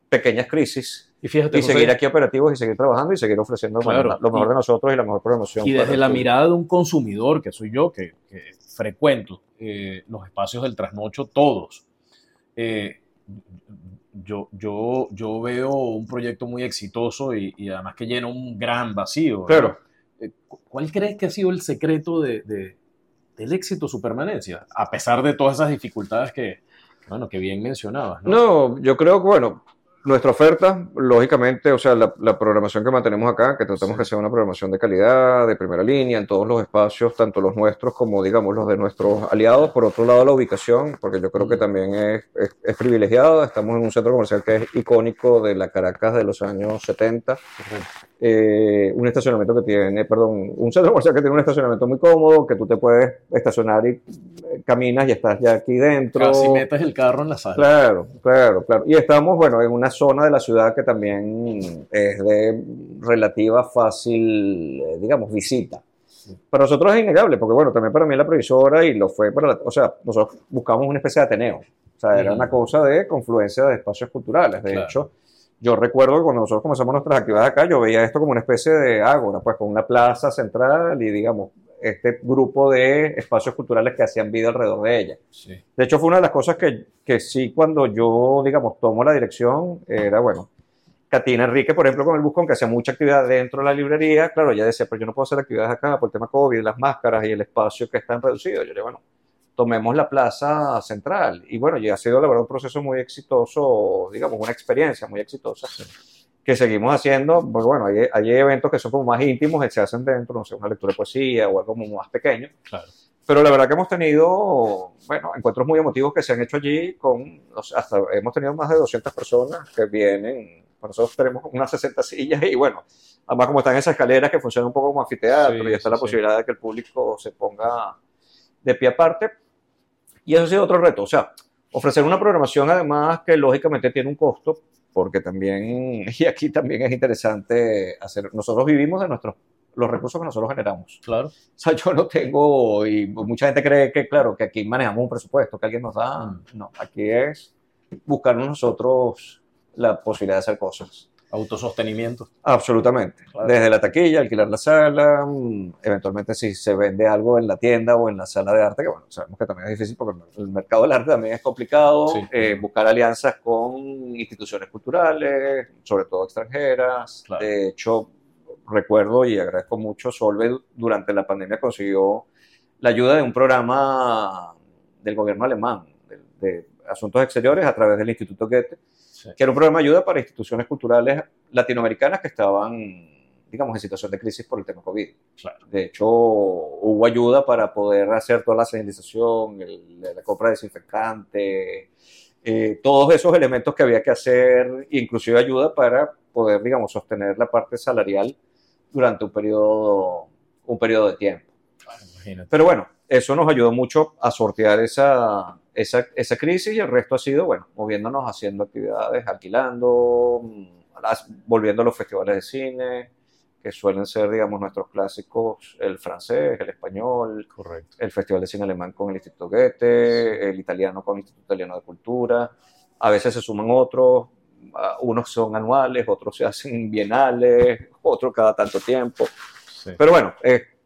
pequeñas crisis Y fíjate, y José, seguir aquí operativos y seguir trabajando y seguir ofreciendo Claro, lo mejor y- de nosotros y la mejor programación. y desde la mirada de un consumidor, que soy yo, que, que frecuento eh, los espacios del trasnocho todos, eh, yo, yo, yo veo un proyecto muy exitoso y, y además que llena un gran vacío. Claro. Eh, cu- ¿Cuál crees que ha sido el secreto de, de- del éxito su permanencia? A pesar de todas esas dificultades que, bueno, que bien mencionabas. ¿no? No, yo creo que, bueno, nuestra oferta, lógicamente, o sea, la, la programación que mantenemos acá, que tratamos Sí. que sea una programación de calidad, de primera línea, en todos los espacios, tanto los nuestros como, digamos, los de nuestros aliados. Por otro lado, la ubicación, porque yo creo que Mm. también es, es, es privilegiada. Estamos en un centro comercial que es icónico de la Caracas de los años 70. Eh, un estacionamiento que tiene, perdón, un centro comercial que tiene un estacionamiento muy cómodo, que tú te puedes estacionar y eh, caminas y estás ya aquí dentro. Casi metes el carro en la sala. Claro, claro, claro. Y estamos, bueno, en una zona de la ciudad que también es de relativa fácil, eh, digamos, visita. Para nosotros es innegable, porque bueno, también para mí la previsora y lo fue para la, o sea, nosotros buscamos una especie de Ateneo. O sea, era una cosa de confluencia de espacios culturales. De Claro. hecho, yo recuerdo que cuando nosotros comenzamos nuestras actividades acá, yo veía esto como una especie de ágora, pues con una plaza central y digamos, este grupo de espacios culturales que hacían vida alrededor de ella. Sí. De hecho, fue una de las cosas que, que sí, cuando yo, digamos, tomo la dirección, era, bueno, Katina Enrique, por ejemplo, con el Buscón, que hacía mucha actividad dentro de la librería, claro, ella decía, pero yo no puedo hacer actividades acá por el tema COVID, las máscaras y el espacio que están reducido. Yo le bueno, tomemos la plaza central. Y bueno, ya ha sido, la verdad, un proceso muy exitoso, digamos, una experiencia muy exitosa. Que seguimos haciendo, porque bueno, hay, hay eventos que son como más íntimos, que se hacen dentro, no sé, una lectura de poesía o algo como más pequeño. Claro. Pero la verdad que hemos tenido, bueno, encuentros muy emotivos que se han hecho allí con, hasta hemos tenido más de 200 personas que vienen, nosotros tenemos unas 60 sillas y bueno, además como están esas escaleras que funcionan un poco como anfiteatro Sí, y está sí, la sí. posibilidad de que el público se ponga de pie aparte. Y eso ha sido otro reto, o sea, ofrecer una programación además que lógicamente tiene un costo, porque también, (laughs) y aquí también es interesante hacer, nosotros vivimos de nuestros, los recursos que nosotros generamos. Claro. O sea, yo no tengo, y mucha gente cree que, claro, que aquí manejamos un presupuesto que alguien nos da. No, aquí es buscarnos nosotros la posibilidad de hacer cosas. Autosostenimiento. Absolutamente. Claro. Desde la taquilla, alquilar la sala, mm, eventualmente si se vende algo en la tienda o en la sala de arte, que bueno, sabemos que también es difícil porque el mercado del arte también es complicado, Sí. eh, buscar alianzas con instituciones culturales, sobre todo extranjeras. Claro. De hecho, recuerdo y agradezco mucho, Solve durante la pandemia consiguió la ayuda de un programa del gobierno alemán, de, de asuntos exteriores, a través del Instituto Goethe, Sí. que era un programa de ayuda para instituciones culturales latinoamericanas que estaban, digamos, en situación de crisis por el tema COVID. Claro. De hecho, hubo ayuda para poder hacer toda la señalización, el- la compra de desinfectante, eh, todos esos elementos que había que hacer, inclusive ayuda para poder, digamos, sostener la parte salarial durante un periodo, un periodo de tiempo. Imagínate. Pero bueno, eso nos ayudó mucho a sortear esa, esa, esa crisis y el resto ha sido, bueno, moviéndonos, haciendo actividades, alquilando, mm, volviendo a los festivales de cine, que suelen ser, digamos, nuestros clásicos, el francés, el español, Correcto. el Festival de Cine Alemán con el Instituto Goethe, el italiano con el Instituto Italiano de Cultura. A veces se suman otros, unos son anuales, otros se hacen bienales, otros cada tanto tiempo. Sí. Pero bueno,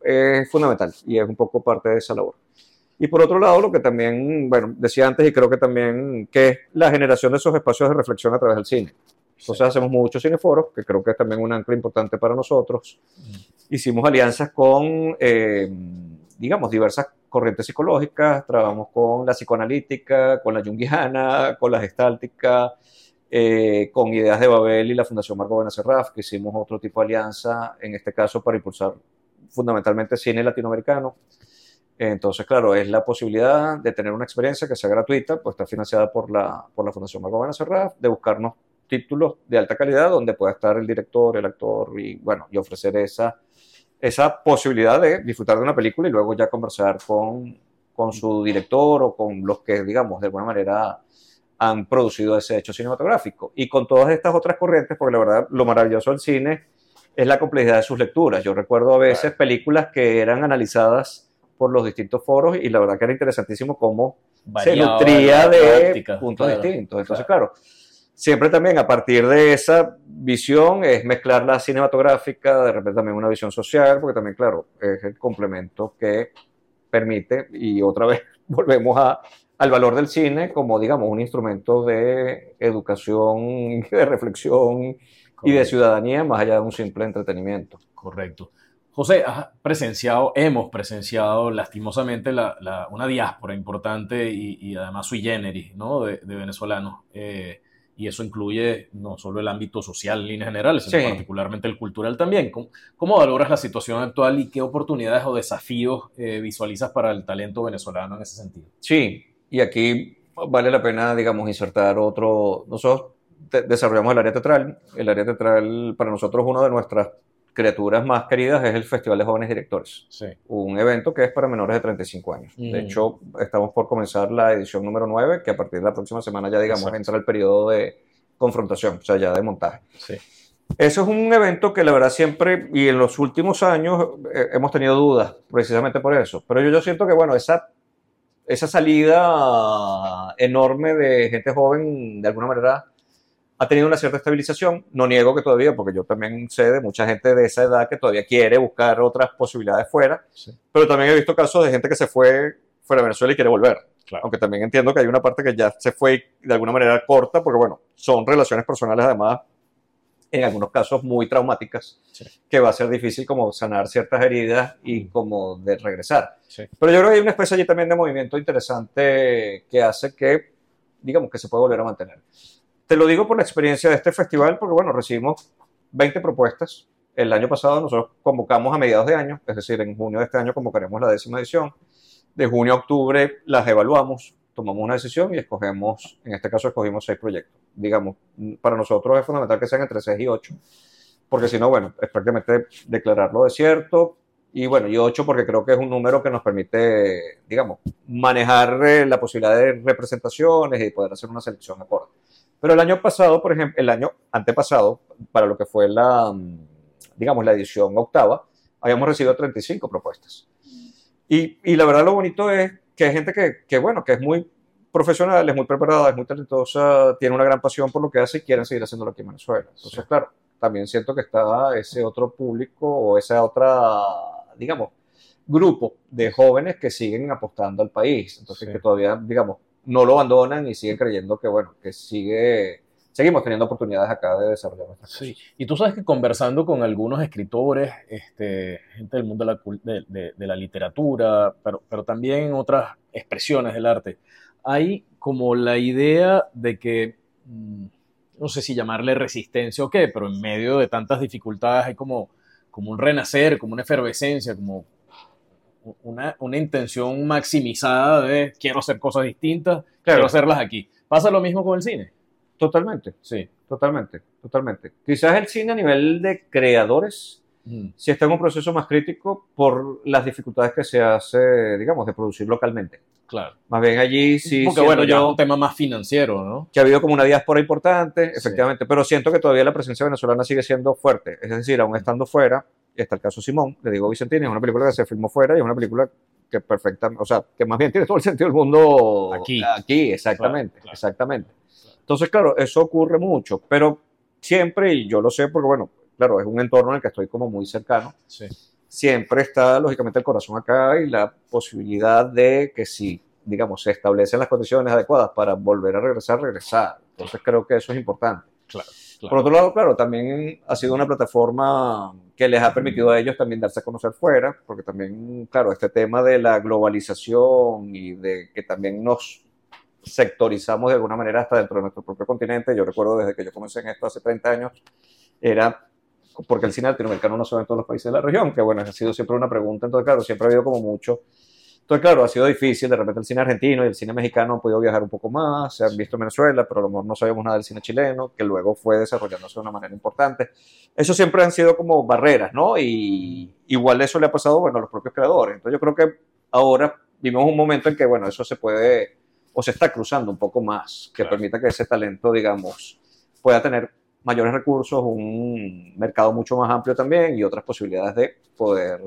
es fundamental y es un poco parte de esa labor. Y por otro lado, lo que también, bueno, decía antes y creo que también, que es la generación de esos espacios de reflexión a través del cine. Entonces hacemos muchos cineforos, que creo que es también un ancla importante para nosotros. Hicimos alianzas con, eh, digamos, diversas corrientes psicológicas, trabajamos con la psicoanalítica, con la junguiana, con la gestáltica, eh, con Ideas de Babel y la Fundación Marco Benacerraf, que hicimos otro tipo de alianza, en este caso para impulsar fundamentalmente cine latinoamericano. Entonces, claro, es la posibilidad de tener una experiencia que sea gratuita, pues está financiada por la, por la Fundación Marco Benacerraf, de buscarnos títulos de alta calidad donde pueda estar el director, el actor y, bueno, y ofrecer esa esa posibilidad de disfrutar de una película y luego ya conversar con, con su director o con los que, digamos, de alguna manera han producido ese hecho cinematográfico. Y con todas estas otras corrientes, porque la verdad lo maravilloso del cine es la complejidad de sus lecturas. Yo recuerdo a veces películas que eran analizadas por los distintos foros y la verdad que era interesantísimo cómo se nutría de puntos distintos. Entonces, claro siempre también a partir de esa visión es mezclar la cinematográfica, de repente también una visión social, porque también, claro, es el complemento que permite, y otra vez (laughs) volvemos a, al valor del cine como, digamos, un instrumento de educación, de reflexión y de ciudadanía, más allá de un simple entretenimiento. Correcto. José, has presenciado, hemos presenciado lastimosamente una diáspora importante y, además sui generis ¿no? de, venezolanos. Eh, y eso incluye no solo el ámbito social en líneas generales, sino particularmente el cultural también. ¿Cómo, valoras la situación actual y qué oportunidades o desafíos eh, visualizas para el talento venezolano en ese sentido? Sí, y aquí vale la pena, digamos, insertar otro. Nosotros desarrollamos el área teatral. El área teatral para nosotros una de nuestras criaturas más queridas es el Festival de Jóvenes Directores. Un evento que es para menores de 35 años. De hecho, estamos por comenzar la edición número 9, que a partir de la próxima semana ya, digamos, entra el periodo de confrontación, o sea, ya de montaje. Sí. Eso es un evento que la verdad siempre, y en los últimos años, eh, hemos tenido dudas precisamente por eso. Pero yo, yo siento que, bueno, esa, esa salida enorme de gente joven, de alguna manera, ha tenido una cierta estabilización. No niego que todavía, porque yo también sé de mucha gente de esa edad que todavía quiere buscar otras posibilidades fuera, pero también he visto casos de gente que se fue fuera de Venezuela y quiere volver. Aunque también entiendo que hay una parte que ya se fue de alguna manera corta, porque bueno, son relaciones personales además, en algunos casos muy traumáticas, que va a ser difícil como sanar ciertas heridas y como de regresar. Pero yo creo que hay una especie allí también de movimiento interesante que hace que, digamos, que se puede volver a mantener. Te lo digo por la experiencia de este festival, porque bueno, recibimos 20 propuestas. El año pasado nosotros convocamos a mediados de año, es decir, en junio de este año convocaremos la décima edición. De junio a octubre las evaluamos, tomamos una decisión y escogemos, en este caso escogimos seis proyectos. Digamos, para nosotros es fundamental que sean entre 6 y 8, porque si no, bueno, es prácticamente declararlo desierto. Y bueno, y 8 porque creo que es un número que nos permite, digamos, manejar eh, la posibilidad de representaciones y poder hacer una selección acorde. Pero el año pasado, por ejemplo, el año antepasado, para lo que fue la, mm, digamos, la edición octava, habíamos recibido 35 propuestas. Y, y la verdad lo bonito es que hay gente que, que, bueno, que es muy profesional, es muy preparada, es muy talentosa, tiene una gran pasión por lo que hace y quieren seguir haciéndolo aquí en Venezuela. Entonces, claro, también siento que está ese otro público o esa otra, digamos, grupo de jóvenes que siguen apostando al país. Entonces, que todavía, digamos, no lo abandonan y siguen creyendo que, bueno, que sigue, seguimos teniendo oportunidades acá de desarrollar nuestras sí. Y tú sabes que conversando con algunos escritores, este, gente del mundo de la, de, la literatura, pero, pero también otras expresiones del arte, hay como la idea de que, mm, no sé si llamarle resistencia o qué, pero en medio de tantas dificultades hay como, como un renacer, como una efervescencia, como una, una, intención maximizada de quiero hacer cosas distintas, quiero hacerlas aquí. ¿Pasa lo mismo con el cine? Totalmente, sí, totalmente, totalmente. Quizás el cine a nivel de creadores si está en un proceso más crítico por las dificultades que se hace, digamos, de producir localmente. Claro. Más bien allí sí. Porque bueno, yo. Es un tema más financiero, ¿no? Que ha habido como una diáspora importante, efectivamente, pero siento que todavía la presencia venezolana sigue siendo fuerte. Es decir, aún estando fuera, está el caso Simón, le digo Vicentini, es una película que se filmó fuera y es una película que perfecta, o sea, que más bien tiene todo el sentido del mundo aquí. Aquí, exactamente, exactamente. Entonces, claro, eso ocurre mucho, pero siempre, y yo lo sé porque, bueno, claro, es un entorno en el que estoy como muy cercano. Siempre está, lógicamente, el corazón acá y la posibilidad de que si, digamos, se establecen las condiciones adecuadas para volver a regresar, regresar. Entonces, creo que eso es importante. Claro. Por otro lado, claro, también ha sido una plataforma que les ha permitido a ellos también darse a conocer fuera, porque también, claro, este tema de la globalización y de que también nos sectorizamos de alguna manera hasta dentro de nuestro propio continente. Yo recuerdo desde que yo comencé en esto hace 30 años, era porque el cine latinoamericano no se ve en todos los países de la región, que bueno, ha sido siempre una pregunta, entonces claro, siempre ha habido como mucho Entonces, claro, ha sido difícil. De repente el cine argentino y el cine mexicano han podido viajar un poco más, se han visto en Venezuela, pero a lo mejor no sabíamos nada del cine chileno, que luego fue desarrollándose de una manera importante. Eso siempre han sido como barreras, ¿no? Y igual eso le ha pasado, bueno, a los propios creadores. Entonces, yo creo que ahora vivimos un momento en que, bueno, eso se puede, o se está cruzando un poco más, que Claro. permita que ese talento, digamos, pueda tener mayores recursos, un mercado mucho más amplio también y otras posibilidades de poder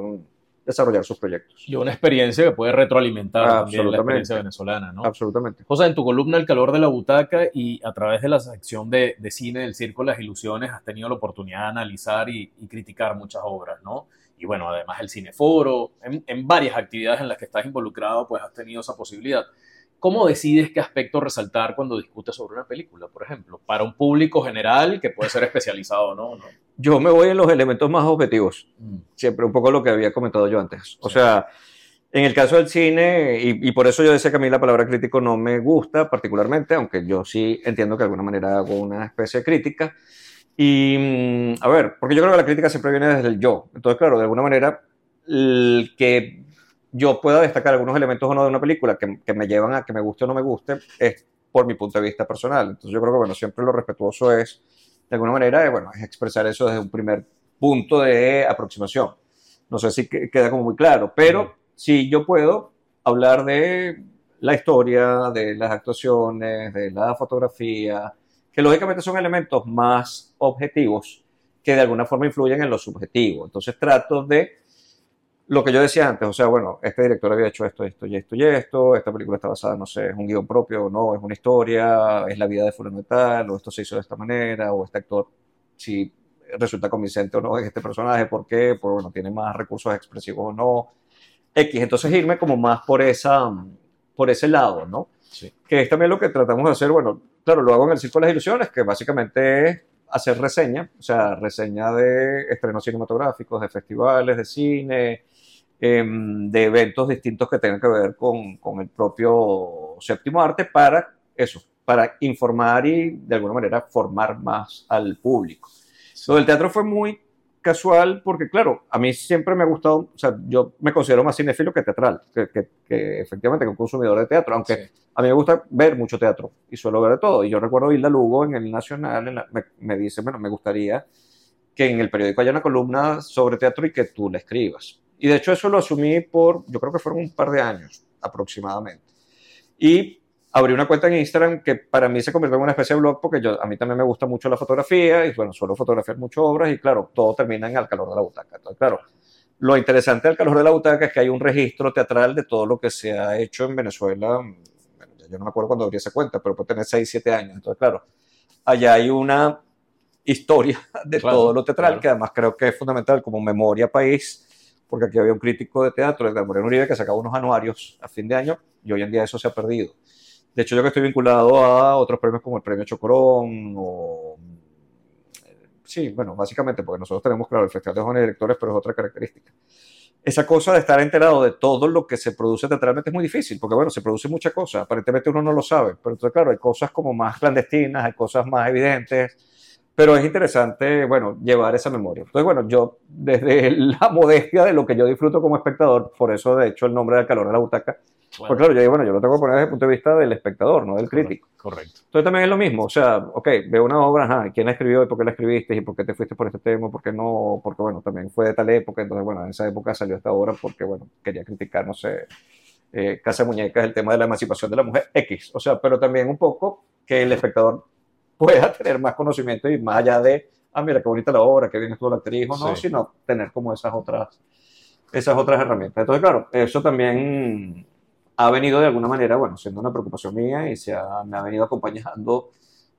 desarrollar sus proyectos. Y una experiencia que puede retroalimentar también la experiencia venezolana, ¿no? Absolutamente. José, en tu columna El calor de la butaca y a través de la sección de, de cine del Circo las Ilusiones has tenido la oportunidad de analizar y, y criticar muchas obras, ¿no? Y bueno, además el cineforo, en, en varias actividades en las que estás involucrado, pues has tenido esa posibilidad. ¿Cómo decides qué aspecto resaltar cuando discutes sobre una película, por ejemplo? Para un público general que puede ser especializado, ¿no? ¿no? Yo me voy en los elementos más objetivos, Mm, siempre un poco lo que había comentado yo antes. O Sí. sea, en el caso del cine, y, y por eso yo decía que a mí la palabra crítico no me gusta particularmente, aunque yo sí entiendo que de alguna manera hago una especie de crítica. Y, mm, a ver, porque yo creo que la crítica siempre viene desde el yo. Entonces, claro, de alguna manera, el que yo pueda destacar algunos elementos o no de una película que, que me llevan a que me guste o no me guste es por mi punto de vista personal. Entonces, yo creo que, bueno, siempre lo respetuoso es, de alguna manera, eh, bueno, es expresar eso desde un primer punto de aproximación. No sé si que- queda como muy claro, pero si yo puedo hablar de la historia, de las actuaciones, de la fotografía, que lógicamente son elementos más objetivos que de alguna forma influyen en lo subjetivo. Entonces trato de lo que yo decía antes, o sea, bueno, este director había hecho esto, esto y esto y esto, esta película está basada, no sé, es un guion propio o no, es una historia, es la vida de fulano y tal, o esto se hizo de esta manera, o este actor, si resulta convincente o no en este personaje, ¿por qué? Pues bueno, tiene más recursos expresivos o no, X, entonces irme como más por esa, por ese lado, ¿no? Sí. Que es también lo que tratamos de hacer, bueno, claro, lo hago en el Circo de las Ilusiones, que básicamente es hacer reseña, o sea, reseña de estrenos cinematográficos, de festivales de cine, em, de eventos distintos que tengan que ver con, con el propio séptimo arte para eso, para informar y de alguna manera formar más al público. Lo del teatro fue muy casual porque, claro, a mí siempre me ha gustado, o sea, yo me considero más cinéfilo que teatral, que, que- que efectivamente que un consumidor de teatro, aunque Sí. a mí me gusta ver mucho teatro y suelo ver de todo. Y yo recuerdo Hilda Lugo en el Nacional, en la- me, me dice, bueno, me gustaría que en el periódico haya una columna sobre teatro y que tú la escribas. Y de hecho eso lo asumí por, yo creo que fueron un par de años aproximadamente. Y abrí una cuenta en Instagram que para mí se convirtió en una especie de blog porque yo, a mí también me gusta mucho la fotografía y bueno, suelo fotografiar muchas obras y claro, todo termina en Al calor de la butaca. Entonces, claro, lo interesante del calor de la butaca es que hay un registro teatral de todo lo que se ha hecho en Venezuela. Bueno, yo no me acuerdo cuándo abrí esa cuenta, pero puede tener 6, 7 años. Entonces, claro, allá hay una historia (laughs) de Claro, todo lo teatral claro. que además creo que es fundamental como memoria país, porque aquí había un crítico de teatro, Edgar Moreno Uribe, que sacaba unos anuarios a fin de año y hoy en día eso se ha perdido. De hecho, yo que estoy vinculado a otros premios como el Premio Chocorón o... Sí, bueno, básicamente porque nosotros tenemos, claro, el Festival de Jóvenes Directores, pero es otra característica. Esa cosa de estar enterado de todo lo que se produce teatralmente es muy difícil, porque bueno, se produce mucha cosa, aparentemente uno no lo sabe, pero entonces, claro, hay cosas como más clandestinas, hay cosas más evidentes, pero es interesante, bueno, llevar esa memoria. Entonces, bueno, yo desde (laughs) la modestia de lo que yo disfruto como espectador, por eso de hecho el nombre del calor de la butaca, Bueno, pues claro, yo digo, bueno, yo lo tengo que poner desde el punto de vista del espectador, no del crítico. Correcto. Entonces también es lo mismo, o sea, ok, veo una obra, ajá, ¿quién la escribió y por qué la escribiste y por qué te fuiste por este tema, por qué no? Porque bueno, también fue de tal época, entonces bueno, en esa época salió esta obra porque bueno, quería criticar, no sé, eh, Casa de Muñecas, el tema de la emancipación de la mujer X, o sea, pero también un poco que el espectador pueda tener más conocimiento y más allá de, ah, mira, qué bonita la obra, qué bien estuvo la actriz o no, Sí. sino tener como esas otras, esas otras herramientas. Entonces, claro, eso también ha venido de alguna manera, bueno, siendo una preocupación mía y se ha- me ha venido acompañando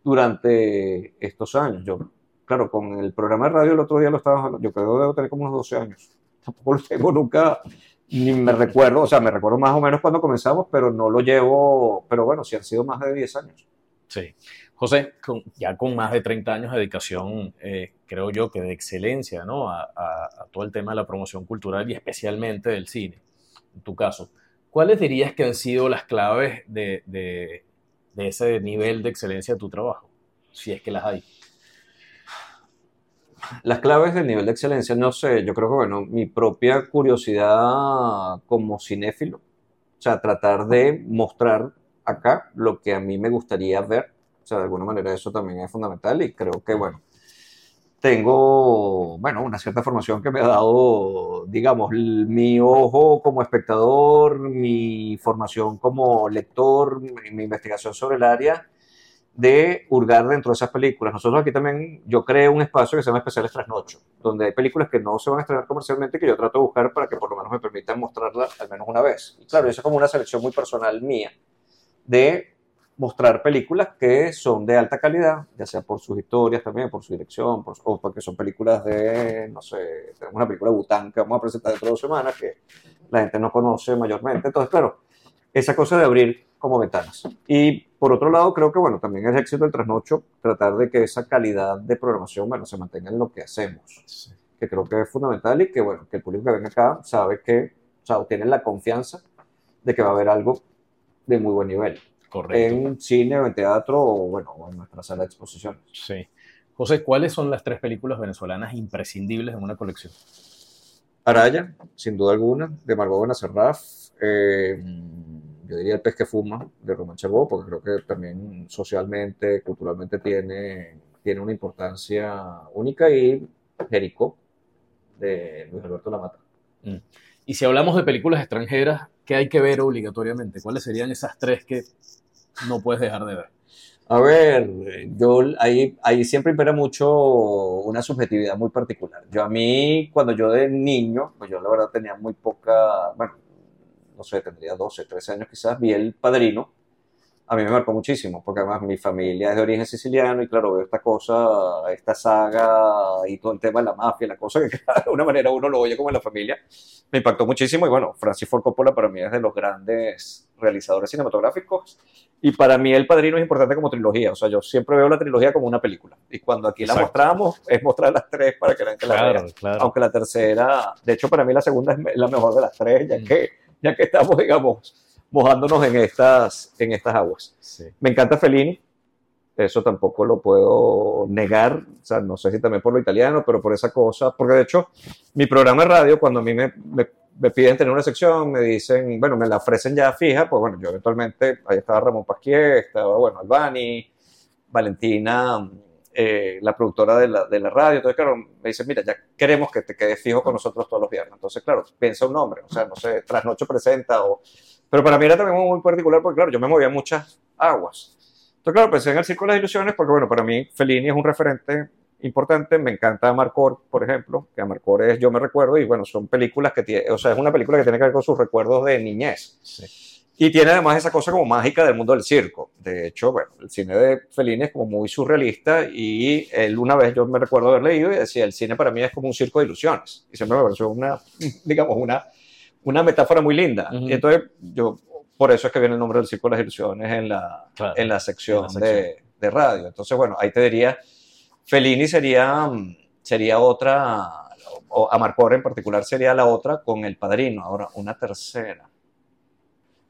durante estos años. Yo, claro, con el programa de radio el otro día lo estaba, yo creo que debo tener como unos 12 años. (laughs) Tampoco lo tengo nunca, ni me recuerdo, o sea, me recuerdo más o menos cuando comenzamos, pero no lo llevo, pero bueno, sí han sido más de 10 años. Sí. José, con- ya con más de 30 años de dedicación, eh, creo yo que de excelencia, ¿no? A, a- a todo el tema de la promoción cultural y especialmente del cine, en tu caso. ¿Cuáles dirías que han sido las claves de, de- de ese nivel de excelencia de tu trabajo? Si es que las hay. Las claves del nivel de excelencia, no sé, yo creo que, bueno, mi propia curiosidad como cinéfilo, O sea, tratar de mostrar acá lo que a mí me gustaría ver. O sea, de alguna manera eso también es fundamental y creo que, bueno, tengo, bueno, una cierta formación que me ha dado, digamos, mi ojo como espectador, mi formación como lector, mi investigación sobre el área de hurgar dentro de esas películas. Nosotros aquí también, yo creo un espacio que se llama Especiales Trasnocho, donde hay películas que no se van a estrenar comercialmente que yo trato de buscar para que por lo menos me permitan mostrarlas al menos una vez. Y claro, eso es como una selección muy personal mía de mostrar películas que son de alta calidad, ya sea por sus historias también, por su dirección, o porque son películas de, no sé, tenemos una película Bután que vamos a presentar dentro de dos semanas que la gente no conoce mayormente. Entonces, claro, esa cosa de abrir como ventanas. Y por otro lado, creo que, bueno, también es éxito del trasnocho tratar de que esa calidad de programación, bueno, se mantenga en lo que hacemos, que creo que es fundamental y que, bueno, que el público que venga acá sabe que, o sea, tiene la confianza de que va a haber algo de muy buen nivel. Correcto. En cine o en teatro o, bueno, en nuestra sala de exposiciones. Sí. José, ¿cuáles son las tres películas venezolanas imprescindibles en una colección? Araya, sin duda alguna, de Margot Benacerraf. Eh, yo diría El pez que fuma, de Román Chabot, porque creo que también socialmente, culturalmente tiene, tiene una importancia única. Y Jericó, de Luis Alberto Lamata. Mm. Y si hablamos de películas extranjeras, ¿qué hay que ver obligatoriamente? ¿Cuáles serían esas tres que no puedes dejar de ver? A ver, yo ahí, ahí siempre impera mucho una subjetividad muy particular. Yo a mí, cuando yo de niño, pues yo la verdad tenía muy poca, bueno, no sé, tendría 12, 13 años quizás, vi El Padrino. A mí me marcó muchísimo, porque además mi familia es de origen siciliano y claro, veo esta cosa, esta saga y todo el tema de la mafia, la cosa que (laughs) de alguna manera uno lo oye como en la familia, me impactó muchísimo y bueno, Francis Ford Coppola para mí es de los grandes realizadores cinematográficos y para mí El Padrino es importante como trilogía, o sea, yo siempre veo la trilogía como una película y cuando aquí la Exacto. mostramos es mostrar las tres para que vean que la Claro, vean, claro. aunque la tercera, de hecho para mí la segunda es la mejor de las tres, ya Mm. que, ya que estamos, digamos, mojándonos en estas, en estas aguas. Sí. Me encanta Fellini, eso tampoco lo puedo negar, o sea, no sé si también por lo italiano, pero por esa cosa, porque de hecho mi programa de radio, cuando a mí me, me, me piden tener una sección, me dicen, bueno, me la ofrecen ya fija, pues bueno, yo eventualmente, ahí estaba Ramón Pasquier, estaba, bueno, Albani, Valentina, eh, la productora de la, de la radio, entonces claro, me dicen, mira, ya queremos que te quedes fijo con nosotros todos los viernes, entonces claro, piensa un nombre, o sea, no sé, Trasnocho presenta o... Pero para mí era también muy particular porque, claro, yo me movía en muchas aguas. Entonces, claro, pensé en el Círculo de las Ilusiones porque, bueno, para mí Fellini es un referente importante. Me encanta Amarcord, por ejemplo, que Amarcord es Yo me recuerdo y, bueno, son películas que tiene, o sea, es una película que tiene que ver con sus recuerdos de niñez. Sí. Y tiene además esa cosa como mágica del mundo del circo. De hecho, bueno, el cine de Fellini es como muy surrealista y él una vez yo me recuerdo haber leído y decía, el cine para mí es como un circo de ilusiones. Y siempre me pareció una, (laughs) digamos, una, una metáfora muy linda. Ujú. Y entonces yo, por eso es que viene el nombre del circo de las ilusiones en la, Claro, en la sección, en la sección. De, de radio. Entonces, bueno, ahí te diría, Fellini sería, sería otra, o Amarcord en particular sería la otra con El Padrino. Ahora, una tercera.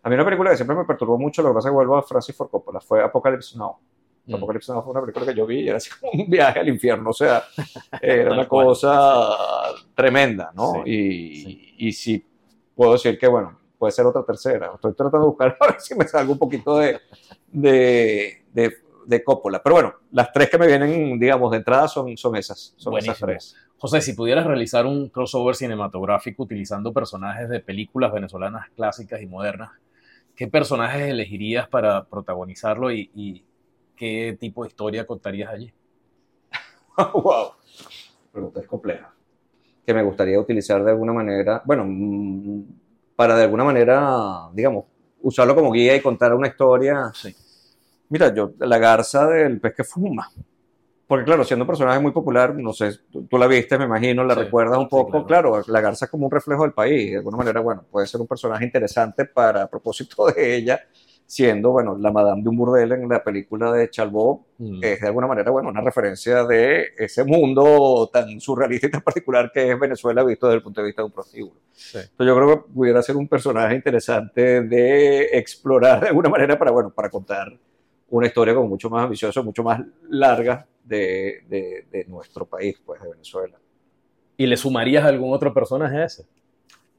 A mí una película que siempre me perturbó mucho, lo que pasa es que vuelvo a Francis Ford Coppola, fue Apocalypse Now. Mm. Apocalypse Now fue una película que yo vi y era así como un viaje al infierno, o sea, (laughs) era una cosa tremenda, ¿no? Sí, y, sí. y sí puedo decir que, bueno, puede ser otra tercera. Estoy tratando de buscar (laughs) a ver si me salgo un poquito de, de, de, de Coppola. Pero bueno, las tres que me vienen, digamos, de entrada son, son esas, son esas Buenísimo. tres. José, si pudieras realizar un crossover cinematográfico utilizando personajes de películas venezolanas clásicas y modernas, ¿qué personajes elegirías para protagonizarlo y, y qué tipo de historia contarías allí? (laughs) wow. Pregunta es compleja. Que me gustaría utilizar de alguna manera, bueno, mm, para de alguna manera, digamos, usarlo como guía y contar una historia. Sí. Mira, yo, la garza del pez que fuma. Porque claro, siendo un personaje muy popular, no sé, tú, tú la viste, me imagino, la Sí, recuerdas un sí, poco, claro. claro. la garza es como un reflejo del país, de alguna manera, bueno, puede ser un personaje interesante para a propósito (laughs) de ella, siendo, bueno, la madame de un burdel en la película de Chalbot, Mm. es de alguna manera, bueno, una referencia de ese mundo tan surrealista y tan particular que es Venezuela visto desde el punto de vista de un prostíbulo. Sí. Entonces yo creo que pudiera ser un personaje interesante de explorar de alguna manera para, bueno, para contar una historia como mucho más ambiciosa, mucho más larga de, de, de nuestro país, pues, de Venezuela. ¿Y le sumarías algún otro personaje a ese?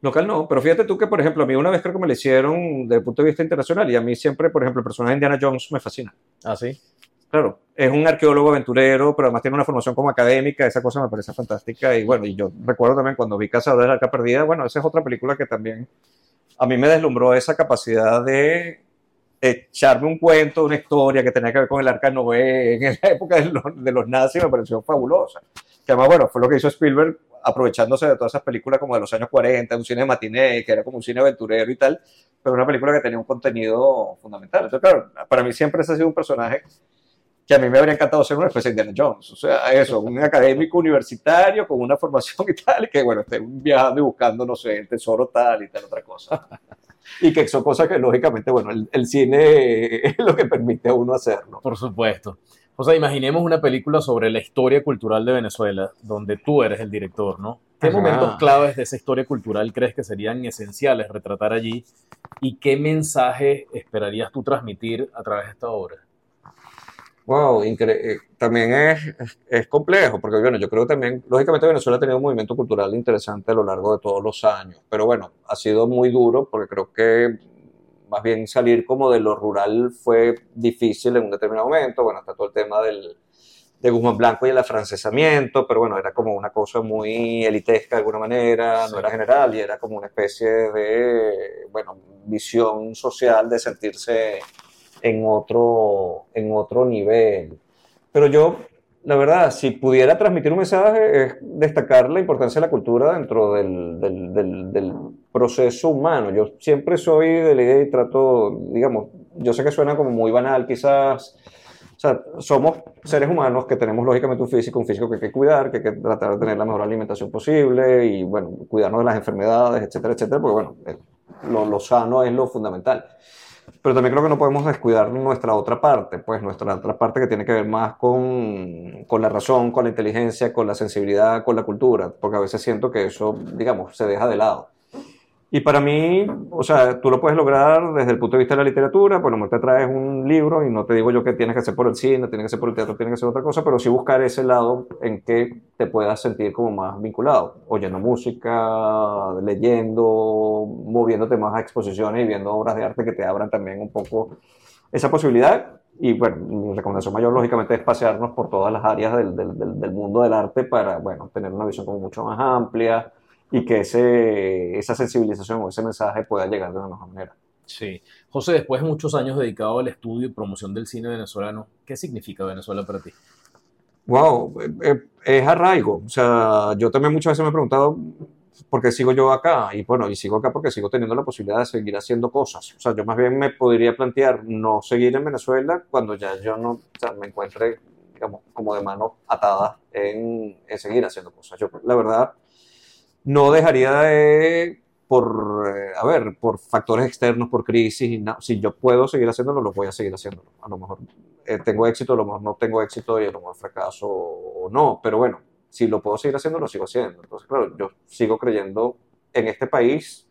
Local no, pero fíjate tú que, por ejemplo, a mí una vez creo que me lo hicieron desde el punto de vista internacional y a mí siempre, por ejemplo, el personaje de Indiana Jones me fascina. Ah, sí. Claro, es un arqueólogo aventurero, pero además tiene una formación como académica, esa cosa me parece fantástica. Y bueno, y yo recuerdo también cuando vi Cazadores de la Arca Perdida, bueno, esa es otra película que también a mí me deslumbró esa capacidad de echarme un cuento, una historia que tenía que ver con el Arca Noé en (laughs) la época de los, de los nazis, me pareció fabulosa. Que además, bueno, fue lo que hizo Spielberg aprovechándose de todas esas películas como de los años 40, un cine matiné, que era como un cine aventurero y tal, pero una película que tenía un contenido fundamental. Entonces, claro, para mí siempre ese ha sido un personaje que a mí me habría encantado ser una especie de Indiana Jones. O sea, eso, un académico universitario con una formación y tal, y que bueno, esté viajando y buscando, no sé, el tesoro tal y tal otra cosa. Y que son cosas que lógicamente, bueno, el, el cine es lo que permite a uno hacerlo. Por supuesto. O sea, imaginemos una película sobre la historia cultural de Venezuela, donde tú eres el director, ¿no? ¿Qué Ajá. momentos claves de esa historia cultural crees que serían esenciales retratar allí? ¿Y qué mensaje esperarías tú transmitir a través de esta obra? Wow, eh, también es, es, es complejo, porque bueno, yo creo que también, lógicamente Venezuela ha tenido un movimiento cultural interesante a lo largo de todos los años, pero bueno, ha sido muy duro porque creo que más bien salir como de lo rural fue difícil en un determinado momento, bueno, está todo el tema del, de Guzmán Blanco y el afrancesamiento, pero bueno, era como una cosa muy elitesca de alguna manera, Sí. no era general y era como una especie de, bueno, visión social de sentirse en otro, en otro nivel. Pero yo, la verdad, si pudiera transmitir un mensaje, es destacar la importancia de la cultura dentro del, del, del, del proceso humano. Yo siempre soy de la idea y trato, digamos, yo sé que suena como muy banal quizás, o sea, somos seres humanos que tenemos lógicamente un físico, un físico que hay que cuidar, que hay que tratar de tener la mejor alimentación posible y, bueno, cuidarnos de las enfermedades, etcétera, etcétera, porque, bueno, lo, lo sano es lo fundamental. Pero también creo que no podemos descuidar nuestra otra parte, pues nuestra otra parte que tiene que ver más con, con la razón, con la inteligencia, con la sensibilidad, con la cultura, porque a veces siento que eso, digamos, se deja de lado. Y para mí, o sea, tú lo puedes lograr desde el punto de vista de la literatura, bueno, me te traes un libro y no te digo yo que tienes que hacer por el cine, tienes que ser por el teatro, tienes que hacer otra cosa, pero sí buscar ese lado en que te puedas sentir como más vinculado, oyendo música, leyendo, moviéndote más a exposiciones y viendo obras de arte que te abran también un poco esa posibilidad. Y bueno, mi recomendación mayor, lógicamente, es pasearnos por todas las áreas del, del, del mundo del arte para, bueno, tener una visión como mucho más amplia y que ese, esa sensibilización o ese mensaje pueda llegar de una mejor manera. Sí. José, después de muchos años dedicado al estudio y promoción del cine venezolano, ¿qué significa Venezuela para ti? Wow, eh, es arraigo. O sea, yo también muchas veces me he preguntado por qué sigo yo acá. Y bueno, y sigo acá porque sigo teniendo la posibilidad de seguir haciendo cosas. O sea, yo más bien me podría plantear no seguir en Venezuela cuando ya yo no o sea, me encuentre, digamos, como de manos atadas en, en seguir haciendo cosas. Yo, la verdad, no dejaría de, por, eh, a ver, por factores externos, por crisis, y na- si yo puedo seguir haciéndolo, lo voy a seguir haciéndolo. A lo mejor eh, tengo éxito, a lo mejor no tengo éxito y a lo mejor fracaso o no, pero bueno, si lo puedo seguir haciendo, lo sigo haciendo. Entonces, claro, yo sigo creyendo en este país,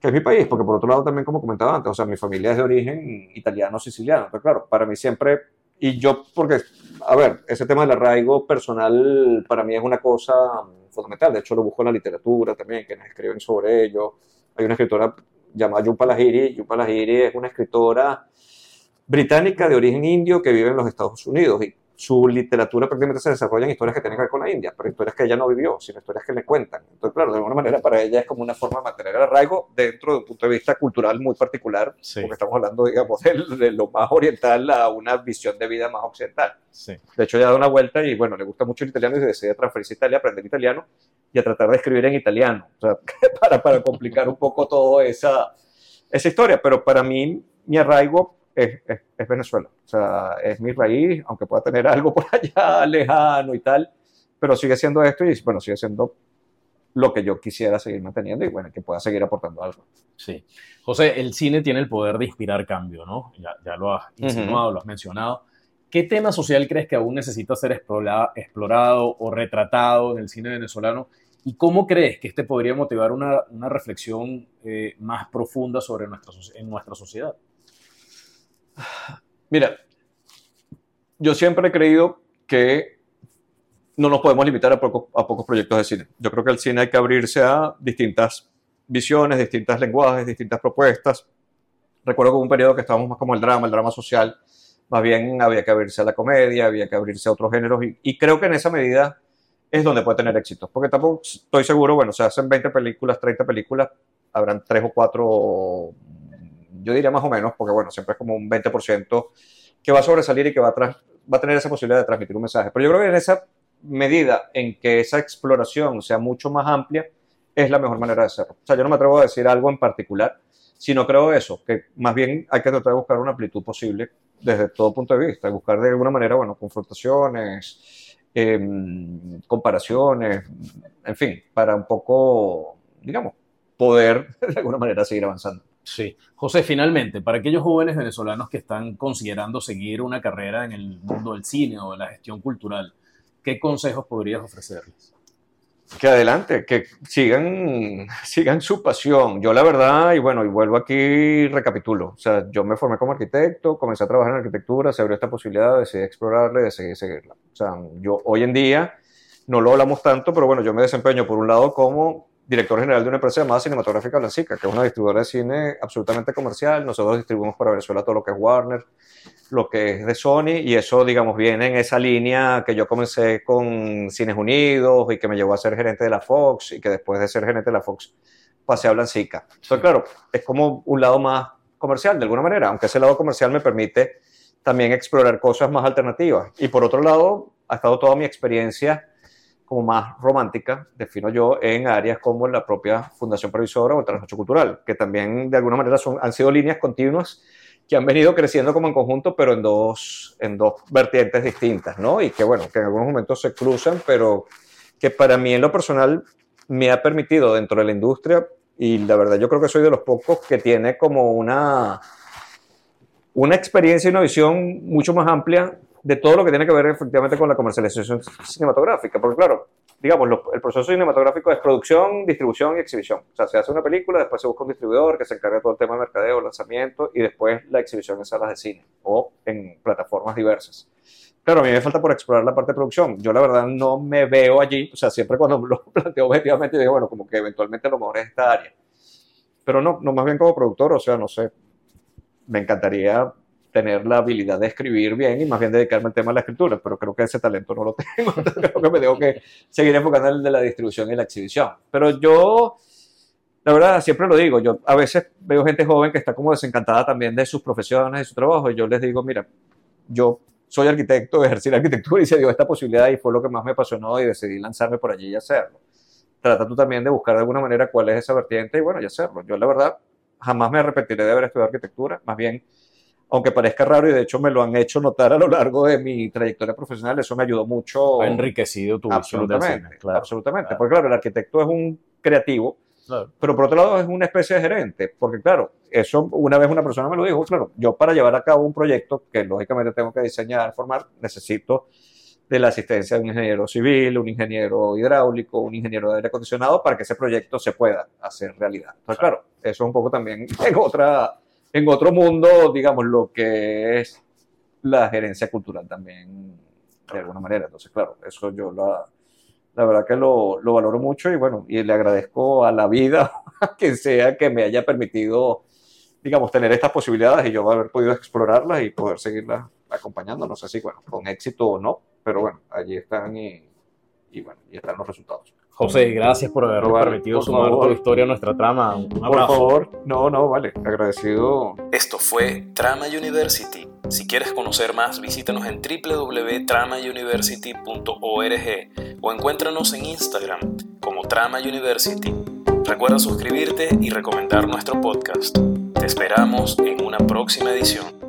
que es mi país, porque por otro lado también, como comentaba antes, o sea, mi familia es de origen italiano-siciliano. Entonces, claro, para mí siempre, y yo, porque, a ver, ese tema del arraigo personal para mí es una cosa fundamental. De hecho, lo busco en la literatura también, quienes escriben sobre ello. Hay una escritora llamada Yupa Lahiri. Yupa Lahiri es una escritora británica de origen indio que vive en los Estados Unidos y su literatura prácticamente se desarrolla en historias que tienen que ver con la India, pero historias que ella no vivió, sino historias que le cuentan. Entonces, claro, de alguna manera para ella es como una forma de mantener el arraigo dentro de un punto de vista cultural muy particular, Sí, porque estamos hablando, digamos, de, de lo más oriental a una visión de vida más occidental. sí. De hecho, ella da una vuelta y, bueno, le gusta mucho el italiano y se decide transferirse a Italia, aprender italiano y a tratar de escribir en italiano, o sea, (laughs) para, para complicar un poco toda esa, esa historia. Pero para mí, mi arraigo es, es, es Venezuela, o sea, es mi raíz, aunque pueda tener (laughs) algo por allá lejano y tal, pero sigue siendo esto y, bueno, sigue siendo lo que yo quisiera seguir manteniendo y, bueno, que pueda seguir aportando algo. Sí. José, el cine tiene el poder de inspirar cambio, ¿no? Ya, ya lo has insinuado, lo has mencionado. ¿Qué tema social crees que aún necesita ser explora- explorado o retratado en el cine venezolano? ¿Y cómo crees que este podría motivar una, una reflexión eh, más profunda sobre nuestra, en nuestra sociedad? Mira, yo siempre he creído que no nos podemos limitar a, poco- a pocos proyectos de cine. Yo creo que el cine hay que abrirse a distintas visiones, distintos lenguajes, distintas propuestas. Recuerdo que hubo un periodo que estábamos más como el drama, el drama social, más bien había que abrirse a la comedia, había que abrirse a otros géneros y, creo que en esa medida es donde puede tener éxito, porque tampoco estoy seguro, bueno, se hacen 20 películas, 30 películas, habrán 3 o 4, yo diría más o menos, porque bueno, siempre es como un 20% que va a sobresalir y que va a, va a tener esa posibilidad de transmitir un mensaje. Pero yo creo que en esa medida en que esa exploración sea mucho más amplia, es la mejor manera de hacerlo. O sea, yo no me atrevo a decir algo en particular, sino creo eso, que más bien hay que tratar de buscar una amplitud posible desde todo punto de vista, buscar de alguna manera, bueno, confrontaciones, em, comparaciones, en fin, para un poco, digamos, poder (laughs) de alguna manera seguir avanzando. Sí. José, finalmente, para aquellos jóvenes venezolanos que están considerando seguir una carrera en el mundo del cine o de la gestión cultural, ¿qué consejos podrías ofrecerles? que adelante, que sigan, (laughs) sigan su pasión. Yo la verdad, y bueno, y vuelvo aquí recapitulo. O sea, yo me formé como arquitecto, comencé a trabajar en arquitectura, se abrió esta posibilidad, decidí explorarla, decidí seguirla. O sea, yo hoy en día no lo hablamos tanto, pero bueno, yo me desempeño por un lado como director general de una empresa llamada Cinematográfica Blansica, que es una distribuidora de cine absolutamente comercial. Nosotros distribuimos para Venezuela todo lo que es Warner, lo que es de Sony, y eso, digamos, viene en esa línea que yo comencé con Cines Unidos y que me llevó a ser gerente de la Fox, y que después de ser gerente de la Fox pasé a Blansica. Entonces, claro, es como un lado más comercial, de alguna manera, aunque ese lado comercial me permite también explorar cosas más alternativas. Y por otro lado, ha estado toda mi experiencia como más romántica, defino yo, en áreas como la propia Fundación Previsora o el Trasnocho Cultural, que también de alguna manera son, han sido líneas continuas que han venido creciendo como en conjunto, pero en dos, en dos vertientes distintas, ¿no? Y que, bueno, que en algunos momentos se cruzan, pero que para mí en lo personal me ha permitido dentro de la industria, y la verdad yo creo que soy de los pocos que tiene como una, una experiencia y una visión mucho más amplia de todo lo que tiene que ver efectivamente con la comercialización cinematográfica. Porque claro, digamos, el proceso cinematográfico es producción, distribución y exhibición. O sea, se hace una película, después se busca un distribuidor que se encarga de todo el tema de mercadeo, lanzamiento y después la exhibición en salas de cine o en plataformas diversas. Claro, a mí me falta por explorar la parte de producción. Yo la verdad no me veo allí, o sea, siempre cuando (laughs) lo planteo objetivamente digo, bueno, como que eventualmente lo mejor es esta área. Pero no, no más bien como productor, o sea, no sé, me encantaría tener la habilidad de escribir bien y más bien dedicarme al tema de la escritura, pero creo que ese talento no lo (laughs) tengo, creo que me tengo que seguir enfocando en el de la distribución y la exhibición. Pero yo, la verdad, siempre lo digo, yo a veces veo gente joven que está como desencantada también de sus profesiones, de su trabajo, y yo les digo, mira, yo soy arquitecto, ejercí la arquitectura y se dio esta posibilidad y fue lo que más me apasionó y decidí lanzarme por allí y hacerlo. Trata tú también de buscar de alguna manera cuál es esa vertiente y bueno, y hacerlo. Yo la verdad jamás me arrepentiré de haber estudiado arquitectura, más bien aunque parezca raro y de hecho me lo han hecho notar a lo largo de mi trayectoria profesional, eso me ayudó mucho. Ha enriquecido tu absolutamente, visión Absolutamente, porque claro, el arquitecto es un creativo, pero por otro lado es una especie de gerente, porque claro, eso una vez una persona me lo dijo, claro, yo para llevar a cabo un proyecto que lógicamente tengo que diseñar, formar, necesito de la asistencia de un ingeniero civil, un ingeniero hidráulico, un ingeniero de aire acondicionado para que ese proyecto se pueda hacer realidad. Entonces, claro, eso es un poco también (laughs) en otra en otro mundo, digamos, lo que es la gerencia cultural también, de alguna manera. Entonces, claro, eso yo la, la verdad que lo, lo, valoro mucho y bueno, y le agradezco a la vida, (laughs) a quien sea que me haya permitido, digamos, tener estas posibilidades y yo haber podido explorarlas y poder seguirlas acompañando. No sé si, bueno, con éxito o no, pero bueno, allí están y, y bueno, y están los resultados. José, gracias por habernos permitido sumar tu historia a nuestra trama. Un abrazo. Por favor, no, no, vale, agradecido. Esto fue Trama University. Si quieres conocer más, visítanos en www.tramauniversity.org o encuéntranos en Instagram como Trama University. Recuerda suscribirte y recomendar nuestro podcast. Te esperamos en una próxima edición.